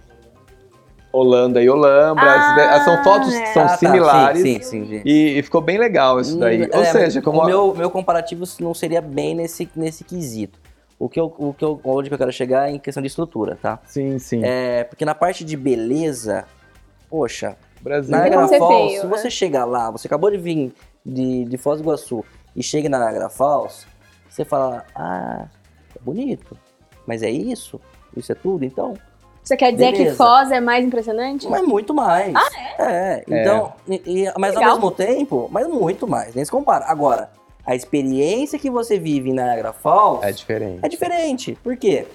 Holanda e Olambra, Ah, são fotos que é. são Ah, tá, similares, Sim, sim, sim. E, e ficou bem legal isso daí. Hum, Ou é, seja, como... o meu, meu comparativo não seria bem nesse, nesse quesito. O que eu, o que eu, onde que eu quero chegar é em questão de estrutura, tá? Sim, sim. É, porque na parte de beleza, poxa, Brasil... É Niagara Falls, feio, se né? você chegar lá, você acabou de vir de, de Foz do Iguaçu e chega na Niagara Falls, você fala, ah, é bonito, mas é isso? Isso é tudo, então? Você quer dizer que Beleza. Foz é mais impressionante? Mas muito mais. Ah, é? É, então, e- e- mas ao Legal. mesmo tempo, mas muito mais, nem se compara. Agora, a experiência que você vive em Niagara Falls É diferente. é diferente. Por quê?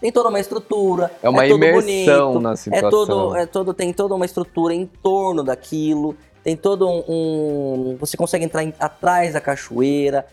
Tem toda uma estrutura, É uma todo imersão bonito, na é situação. todo, é todo, tem toda uma estrutura em torno daquilo, tem todo um, um- você consegue entrar em- atrás da cachoeira,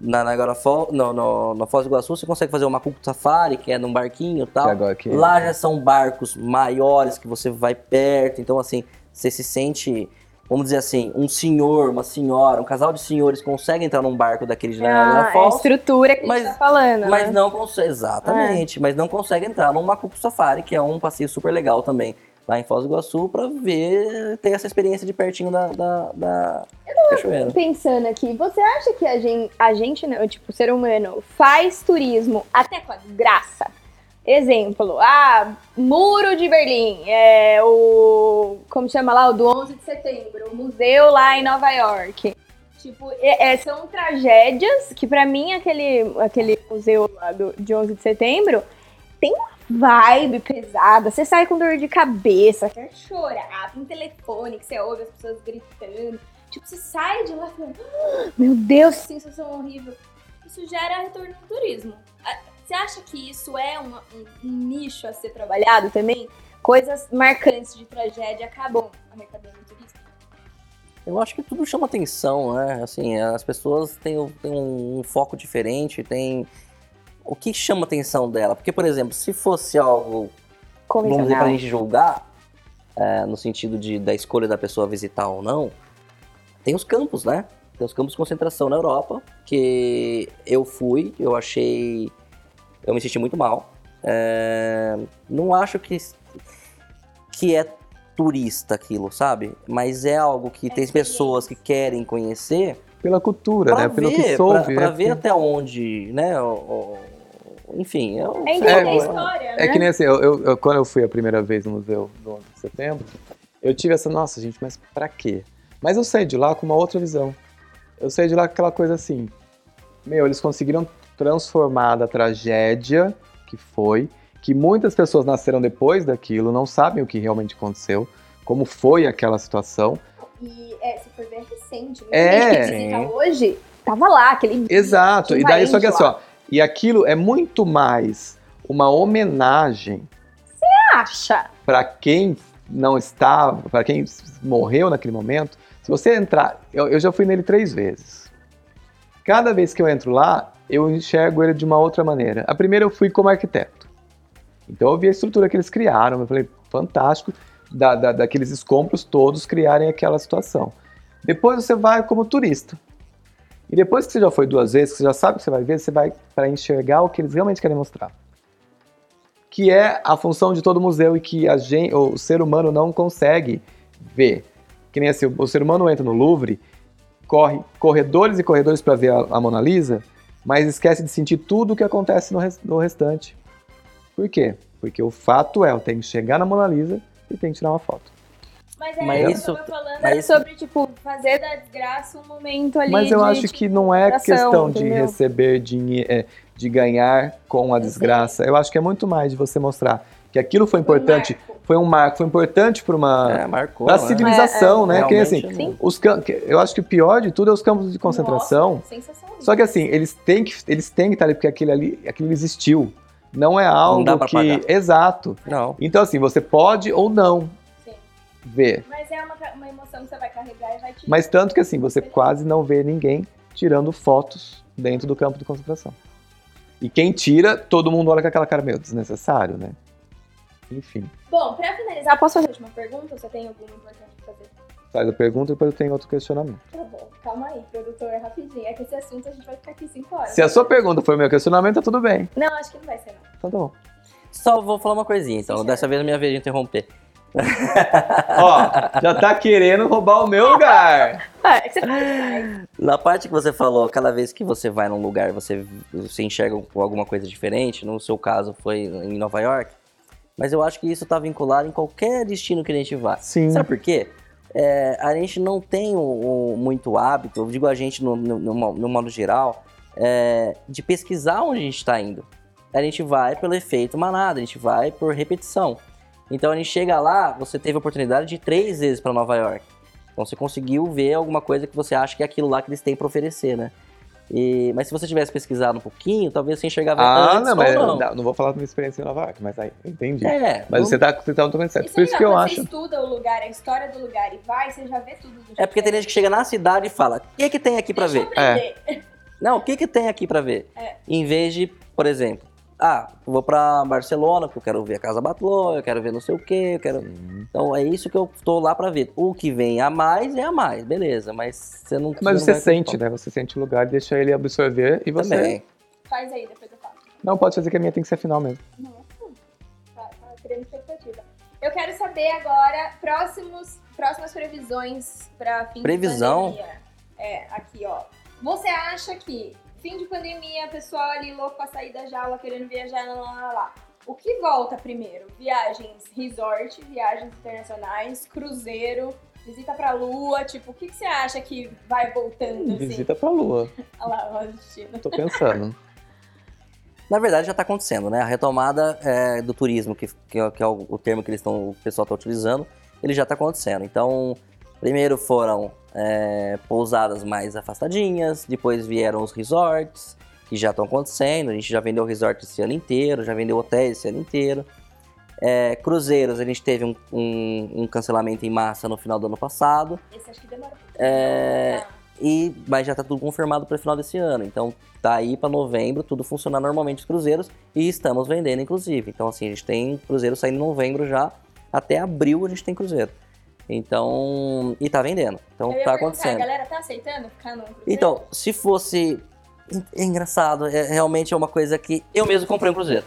na Niagara Falls, no, no, no Foz do Iguaçu, você consegue fazer uma Cuco Safari, que é num barquinho e tal. Que que- Lá já são barcos maiores que você vai perto, então assim, você se sente, vamos dizer assim, um senhor, uma senhora, um casal de senhores consegue entrar num barco daquele de Niagara Ah, é a estrutura que a Mas- gente tá falando, mas né? não consegue, exatamente, mas não consegue entrar num Macuco Safari, que é um passeio super legal também, lá em Foz do Iguaçu, pra ver, ter essa experiência de pertinho da, da, da cachoeira. Pensando aqui, você acha que a gente, a gente, não, tipo, o ser humano, faz turismo até com a graça? Exemplo, ah, Muro de Berlim, é o. Como chama lá? O do 11 de setembro, o museu lá em Nova York. Tipo, é- é, são tragédias que, pra mim, aquele, aquele museu lá do, de 11 de setembro tem uma vibe pesada. Você sai com dor de cabeça, Quer chorar, tem telefone que você ouve as pessoas gritando. Tipo, você sai de lá falando, "Ah, meu Deus. sensação horrível. Isso gera retorno no turismo. Ah, Você acha que isso é uma- um, um nicho a ser trabalhado? Também, coisas marcantes Antes de tragédia acabam arrecadando turismo? Eu acho que tudo chama atenção, né? Assim, as pessoas têm, um- têm um, um foco diferente, tem o que chama atenção dela. Porque, por exemplo, se fosse algo, vamos dizer, pra gente julgar, é, no sentido de, da escolha da pessoa visitar ou não, tem os campos, né? Tem os campos de concentração na Europa, que eu fui, eu achei. Eu me senti muito mal. É, não acho que, que é turista aquilo, sabe? Mas é algo que tem pessoas que querem conhecer Pela cultura, pra né? Pelo que ver, soube. pra, pra né? ver até onde, né? o- o- enfim, eu, É Entender É, a história, É né? que nem assim, eu, eu- eu- quando eu fui a primeira vez no museu do 11 de setembro, eu tive essa, nossa, gente, mas pra quê? Mas eu saí de lá com uma outra visão. Eu saí de lá com aquela coisa assim, meu, eles conseguiram transformar da tragédia que foi, que muitas pessoas nasceram depois daquilo, não sabem o que realmente aconteceu, como foi aquela situação. E é, se for ver, é recente. Muita É. hoje, tava lá, aquele. Exato, e daí só que assim, ó, e aquilo é muito mais uma homenagem acha. para quem não estava, para quem morreu naquele momento, se você entrar, eu, eu já fui nele três vezes. Cada vez que eu entro lá, eu enxergo ele de uma outra maneira. A primeira eu fui como arquiteto. Então eu vi a estrutura que eles criaram, eu falei, fantástico, da, da- daqueles escombros todos criarem aquela situação. Depois você vai como turista. E depois que você já foi duas vezes, que você já sabe o que você vai ver, você vai para enxergar o que eles realmente querem mostrar que é a função de todo museu e que gente, o ser humano não consegue ver. Que nem assim, o ser humano entra no Louvre, corre corredores e corredores para ver a, a Mona Lisa, mas esquece de sentir tudo o que acontece no, no restante. Por quê? Porque o fato é, eu tenho que chegar na Mona Lisa e tenho que tirar uma foto. Mas é Mas isso eu tava falando mas isso- sobre, tipo, fazer da desgraça um momento ali Mas eu de, acho tipo, que não é questão de entendeu? receber dinheiro, de ganhar com a desgraça. Eu acho que é muito mais de você mostrar que aquilo foi um importante, marco. foi um marco, foi importante para uma é, marcou. para a né? civilização, né? Que nem assim, Realmente, Sim. Os eu acho que o pior de tudo é os campos de concentração. Nossa, sensacional. Só que assim, eles têm que, eles têm que estar ali porque aquilo ali, aquilo existiu. Não é algo dá pra que. apagar. Exato. Não. Então, assim, você pode ou não Mas é uma, uma emoção que você vai carregar e vai te... Mas tanto que assim, você quase não vê ninguém tirando fotos dentro do campo de concentração. E quem tira, todo mundo olha com aquela cara meio desnecessário, né? Enfim. Bom, pra finalizar, posso fazer a última pergunta? Você tem alguma importante pra fazer? Faz a pergunta e depois eu tenho outro questionamento. Tá bom, calma aí, produtor, rapidinho. É que esse assunto a gente vai ficar aqui cinco horas. Se a sua pergunta for meu questionamento, tá tudo bem. Não, acho que não vai ser, não. Então tá bom. Só vou falar uma coisinha, então. Sim, Dessa vez é minha vez de interromper. Ó, já tá querendo roubar o meu lugar. É demais. Na parte que você falou, cada vez que você vai num lugar, você, você enxerga alguma coisa diferente. No seu caso, foi em Nova York. Mas eu acho que isso tá vinculado em qualquer destino que a gente vá. Sim. Sabe por quê? É, a gente não tem o, o muito hábito, eu digo a gente no, no, no, no modo geral, é, de pesquisar onde a gente está indo. A gente vai pelo efeito manada, a gente vai por repetição. Então a gente chega lá, você teve a oportunidade de ir três vezes para Nova York. Então você conseguiu ver alguma coisa que você acha que é aquilo lá que eles têm para oferecer, né? E, mas se você tivesse pesquisado um pouquinho, talvez você enxergava Ah, antes não, ou mas não. não, não vou falar da minha experiência em Nova York, mas aí, eu entendi. É, Mas não- você tá, você tá totalmente certo. Isso Por é isso que eu quando acho. Você estuda o lugar, a história do lugar e vai, você já vê tudo do é porque tem gente que chega na cidade e fala: o que, que tem aqui para ver? aprender. Não, o que que tem aqui pra ver? É. Em vez de, por exemplo, ah, eu vou pra Barcelona porque eu quero ver a Casa Batlló, eu quero ver não sei o quê, eu quero... Então é isso que eu tô lá pra ver. O que vem a mais é a mais, beleza, mas você não Mas não você vai sente, né? Você sente o lugar, deixa ele absorver e você. Também. Faz aí, depois eu faço. Não pode fazer que a minha tem que ser final mesmo. Não, hum, tá, tá criando expectativa. Eu quero saber agora próximos, próximas previsões pra fim Previsão? de pandemia. É, aqui, ó. Você acha que fim de pandemia, pessoal ali louco pra sair da jaula, querendo viajar, lá, lá, lá, o que volta primeiro? Viagens resort, viagens internacionais, cruzeiro, visita pra lua, tipo, o que, que você acha que vai voltando assim? Visita pra lua. Olha lá, olha o destino. Tô pensando. Na verdade, já está acontecendo, né? A retomada é, do turismo, que, que é, que é o, o termo que eles estão, o pessoal está utilizando, ele já está acontecendo. Então, primeiro foram é, pousadas mais afastadinhas, depois vieram os resorts, que já estão acontecendo. A gente já vendeu resort esse ano inteiro, já vendeu hotéis esse ano inteiro. É, cruzeiros, a gente teve um, um- um cancelamento em massa no final do ano passado. Esse acho que demora. É. E, mas já está tudo confirmado para o final desse ano. Então tá aí para novembro, tudo funcionar normalmente os cruzeiros e estamos vendendo inclusive. Então assim, a gente tem cruzeiro saindo em novembro já, até abril a gente tem cruzeiro. Então, e tá vendendo. Então tá acontecendo. A galera tá aceitando ficar num cruzeiro? Então, se fosse é engraçado, é realmente é uma coisa que eu mesmo comprei um cruzeiro.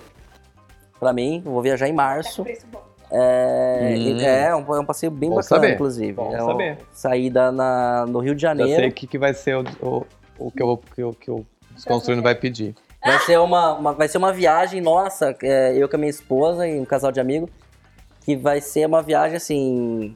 Pra mim, eu vou viajar em tá março. preço bom. É, Hum. é, um, é um passeio bem Bom bacana, saber. inclusive. Bom é uma saber. saída na, no Rio de Já Janeiro. sei o que, que vai ser o, o, o que, eu, que, eu, que o desconstruindo vai pedir. Vai ser uma, uma- vai ser uma viagem nossa, é, eu com a minha esposa e um casal de amigos, que vai ser uma viagem assim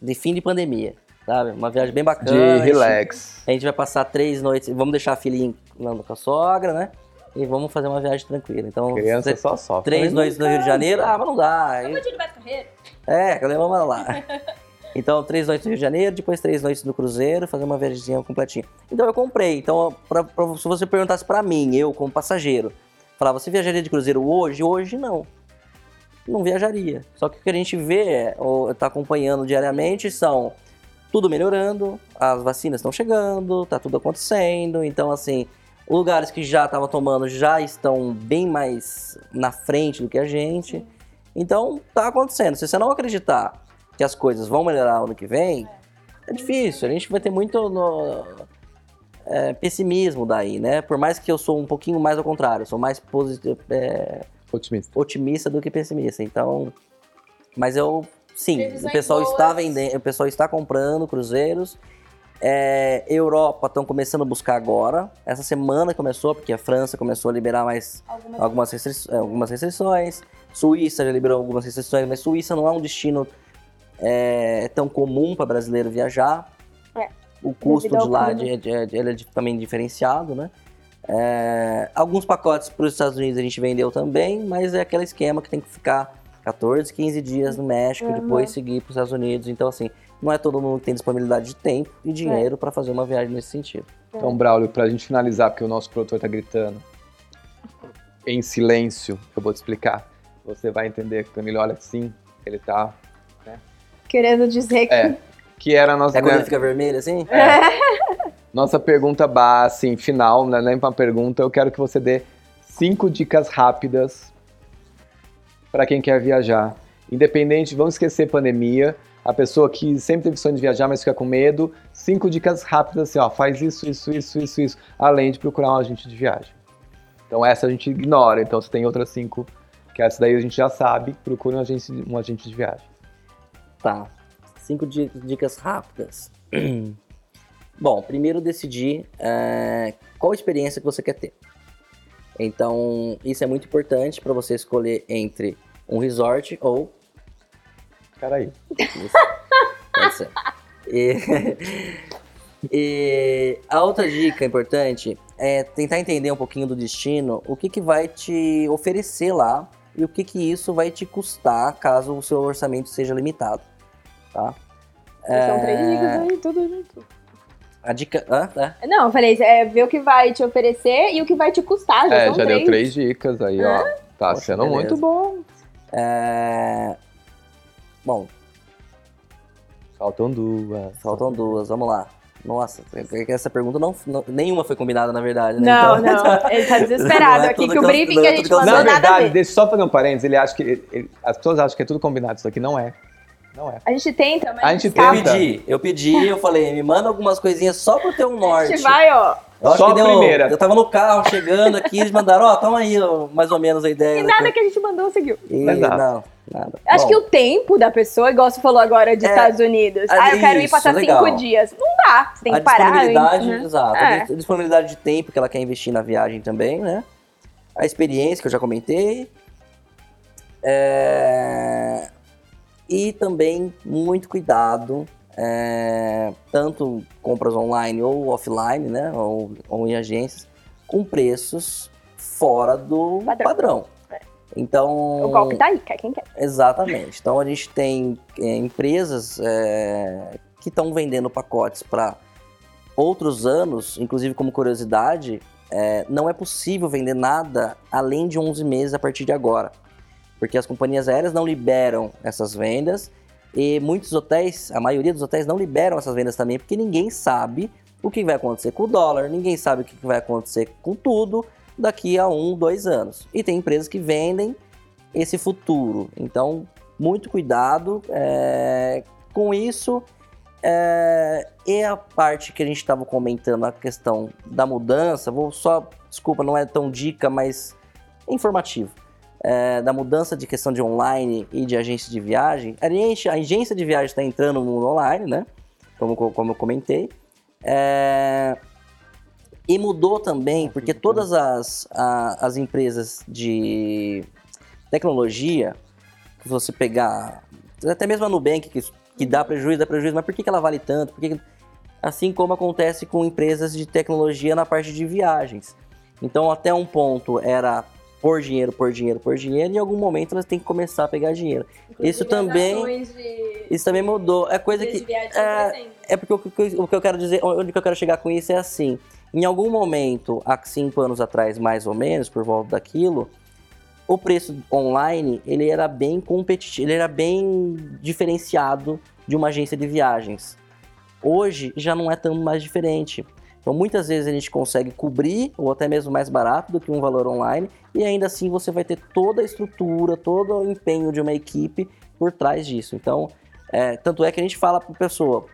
de fim de pandemia, sabe? Uma viagem bem bacana. De a gente- relax. A gente vai passar três noites, vamos deixar a filhinha lá com a sogra, né? E vamos fazer uma viagem tranquila. Então, Criança só sofre. três noites no Rio de Janeiro, ah, mas não dá. Vamos de Beto Carreiro? é, vamos lá. Então, três noites no Rio de Janeiro, depois três noites no Cruzeiro, fazer uma viagemzinha completinha. Então, eu comprei. Então, pra, pra- se você perguntasse pra mim, eu como passageiro, falar, você viajaria de Cruzeiro hoje? Hoje, não. Não viajaria. Só que o que a gente vê, ou tá acompanhando diariamente, são tudo melhorando, as vacinas estão chegando, tá tudo acontecendo. Então, assim, lugares que já estavam tomando já estão bem mais na frente do que a gente. Então, tá acontecendo. Se você não acreditar que as coisas vão melhorar ano que vem, é difícil. A gente vai ter muito no- é, pessimismo daí, né? Por mais que eu sou um pouquinho mais ao contrário, sou mais posi- é, Otimista. otimista do que pessimista. Então, mas eu sim, o pessoal está boas. vendendo, o pessoal está comprando cruzeiros. É, Europa estão começando a buscar agora. Essa semana começou, porque a França começou a liberar mais Algumas algumas, restri- é, algumas restrições. Suíça já liberou algumas restrições, mas Suíça não é um destino é, tão comum para brasileiro viajar. É. O custo de lá é, de- é- ele é de- também diferenciado, né? É, alguns pacotes para os Estados Unidos a gente vendeu também, mas é aquele esquema que tem que ficar 14, 15 dias no México e Uhum. depois seguir para os Estados Unidos. Então, assim, não é todo mundo que tem disponibilidade de tempo e dinheiro para fazer uma viagem nesse sentido. Então, Braulio, pra gente finalizar, porque o nosso produtor tá gritando em silêncio, eu vou te explicar. Você vai entender que quando ele olha assim, ele tá. Querendo dizer que. É. Que era a nossa, É quando né, ele fica vermelho assim? nossa pergunta base, assim, final, não é nem uma pergunta. Eu quero que você dê cinco dicas rápidas para quem quer viajar. Independente, vamos esquecer pandemia. A pessoa que sempre teve sonho de viajar, mas fica com medo. Cinco dicas rápidas assim, ó, faz isso, isso, isso, isso, isso, além de procurar um agente de viagem. Então essa a gente ignora. Então você tem outras cinco, que essa daí a gente já sabe. Procure um agente, um agente de viagem. Tá. Cinco di- dicas rápidas. Bom, primeiro decidir é, qual experiência que você quer ter. Então, isso é muito importante para você escolher entre um resort ou. Cara aí. Isso, pode ser. E, e a outra dica importante é tentar entender um pouquinho do destino, o que, que vai te oferecer lá e o que, que isso vai te custar caso o seu orçamento seja limitado. Tá? São três É, dicas aí, tudo junto. A dica. Hã? Tá? Não, eu falei, é ver o que vai te oferecer e o que vai te custar. Já É, são já três. deu três dicas aí, ó. Tá Poxa, sendo beleza. muito bom. É, Bom, Faltam duas. faltam duas, vamos lá. Nossa, é que essa pergunta não, não- nenhuma foi combinada, na verdade, né? Não, Então- não. Ele tá desesperado é aqui, tudo que o que eu- briefing que é a gente que mandou Na nada a verdade, ver. deixa eu só fazer um parênteses, ele acha que. ele- ele- as pessoas acham que é tudo combinado, isso aqui não é. Não é. A gente tenta, mas A gente Eu tenta. pedi, eu pedi, eu falei, me manda algumas coisinhas só pra ter um A norte. gente vai, ó. Eu Só que a deu- primeira. Eu tava no carro chegando aqui, eles mandaram, ó, toma aí mais ou menos a ideia. E da nada coisa. que a gente mandou seguiu. E, Exato. não, nada. Acho Bom, que o tempo da pessoa, igual você falou agora de É, Estados Unidos. é Ah, eu quero ir passar legal. cinco dias. Não dá. Você tem a que parar. disponibilidade, né? exato. É. A disponibilidade de tempo que ela quer investir na viagem também, né? A experiência que eu já comentei. É, E também muito cuidado, é, tanto compras online ou offline, né? Ou, ou em agências, com preços fora do Padrão. padrão. É. Então, O golpe tá aí, quer quem quer. Exatamente. Então a gente tem é, empresas é, que estão vendendo pacotes para outros anos, inclusive como curiosidade, é, não é possível vender nada além de 11 meses a partir de agora. Porque as companhias aéreas não liberam essas vendas e muitos hotéis, a maioria dos hotéis não liberam essas vendas também, porque ninguém sabe o que vai acontecer com o dólar, ninguém sabe o que vai acontecer com tudo daqui a um, dois anos. E tem empresas que vendem esse futuro. Então, muito cuidado é, com isso. É, e a parte que a gente estava comentando, a questão da mudança, vou só, desculpa, não é tão dica, mas é informativo. É, da mudança de questão de online e de agência de viagem. A, gente, a agência de viagem está entrando no mundo online, né? Como, como eu comentei. É, e mudou também, porque todas as, a- as empresas de tecnologia, que você pegar, até mesmo a Nubank, que, que dá prejuízo, dá prejuízo, mas por que, que ela vale tanto? Por que- assim como acontece com empresas de tecnologia na parte de viagens. Então, até um ponto era por dinheiro, por dinheiro, por dinheiro, e em algum momento elas têm que começar a pegar dinheiro. Isso Inclusive, também- As ações de, Isso também mudou. É coisa que é, é porque o que, eu- o que eu quero dizer, onde que eu quero chegar com isso é assim. Em algum momento, há cinco anos atrás, mais ou menos, por volta daquilo, o preço online ele era bem competitivo, ele era bem diferenciado de uma agência de viagens. Hoje já não é tão mais diferente. Então muitas vezes a gente consegue cobrir ou até mesmo mais barato do que um valor online e ainda assim você vai ter toda a estrutura, todo o empenho de uma equipe por trás disso. Então, é, tanto é que a gente fala para pessoa,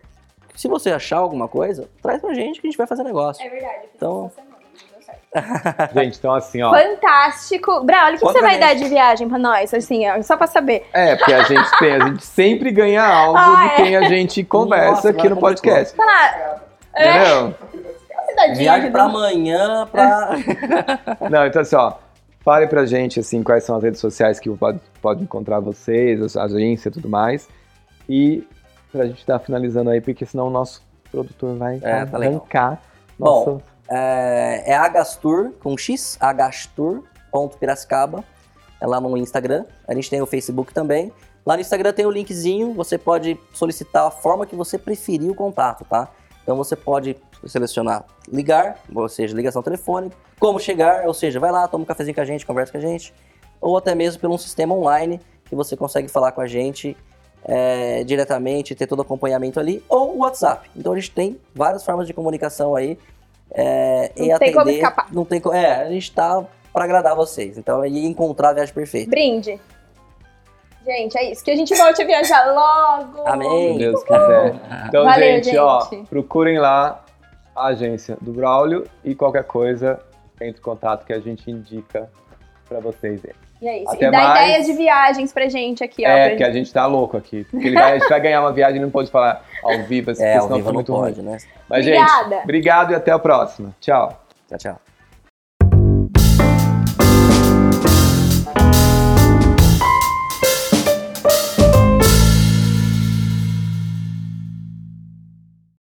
se você achar alguma coisa, traz pra gente que a gente vai fazer negócio. É verdade, Então- essa semana, não deu certo. Gente, então assim, ó. Fantástico. Braulio, o que, você vai dar de viagem pra nós? Assim, ó, só pra saber. É, porque a gente tem, a gente sempre ganha algo Ah, de é. quem a gente conversa Nossa, aqui no podcast. Falar, é, Entendeu? Cidadinha Viagem de pra amanhã, pra. Não, então assim, ó. Fale pra gente, assim, quais são as redes sociais que pode, pode encontrar vocês, a agência e tudo mais. E pra gente estar finalizando aí, porque senão o nosso produtor vai É, tá arrancar Bom. É, é Agastur, com X, agastur.piracicaba. É lá no Instagram. A gente tem o Facebook também. Lá no Instagram tem o linkzinho, você pode solicitar a forma que você preferir o contato, tá? Então você pode selecionar ligar, ou seja, ligação telefônica, como chegar, ou seja, vai lá, toma um cafezinho com a gente, conversa com a gente, ou até mesmo pelo um sistema online que você consegue falar com a gente é, diretamente, ter todo o acompanhamento ali, ou o WhatsApp. Então a gente tem várias formas de comunicação aí. É, Não e tem atender, como escapar. Não tem É, a gente tá pra agradar vocês. Então é encontrar a viagem perfeita. Brinde. Gente, é isso. Que a gente volte a viajar logo. Amém. Se Deus quiser. Então, Valeu, gente, ó, gente. procurem lá a agência do Braulio e qualquer coisa, entre em contato que a gente indica pra vocês aí. E é isso. Até e dá mais. ideias de viagens pra gente aqui, ó. É, porque a gente tá louco aqui. Porque ele vai, a gente vai ganhar uma viagem e não pode falar ao vivo, assim, É, porque ao senão vivo fica não muito pode, ruim. né? Mas, Obrigada. gente, obrigado e até a próxima. Tchau. Tchau, tchau.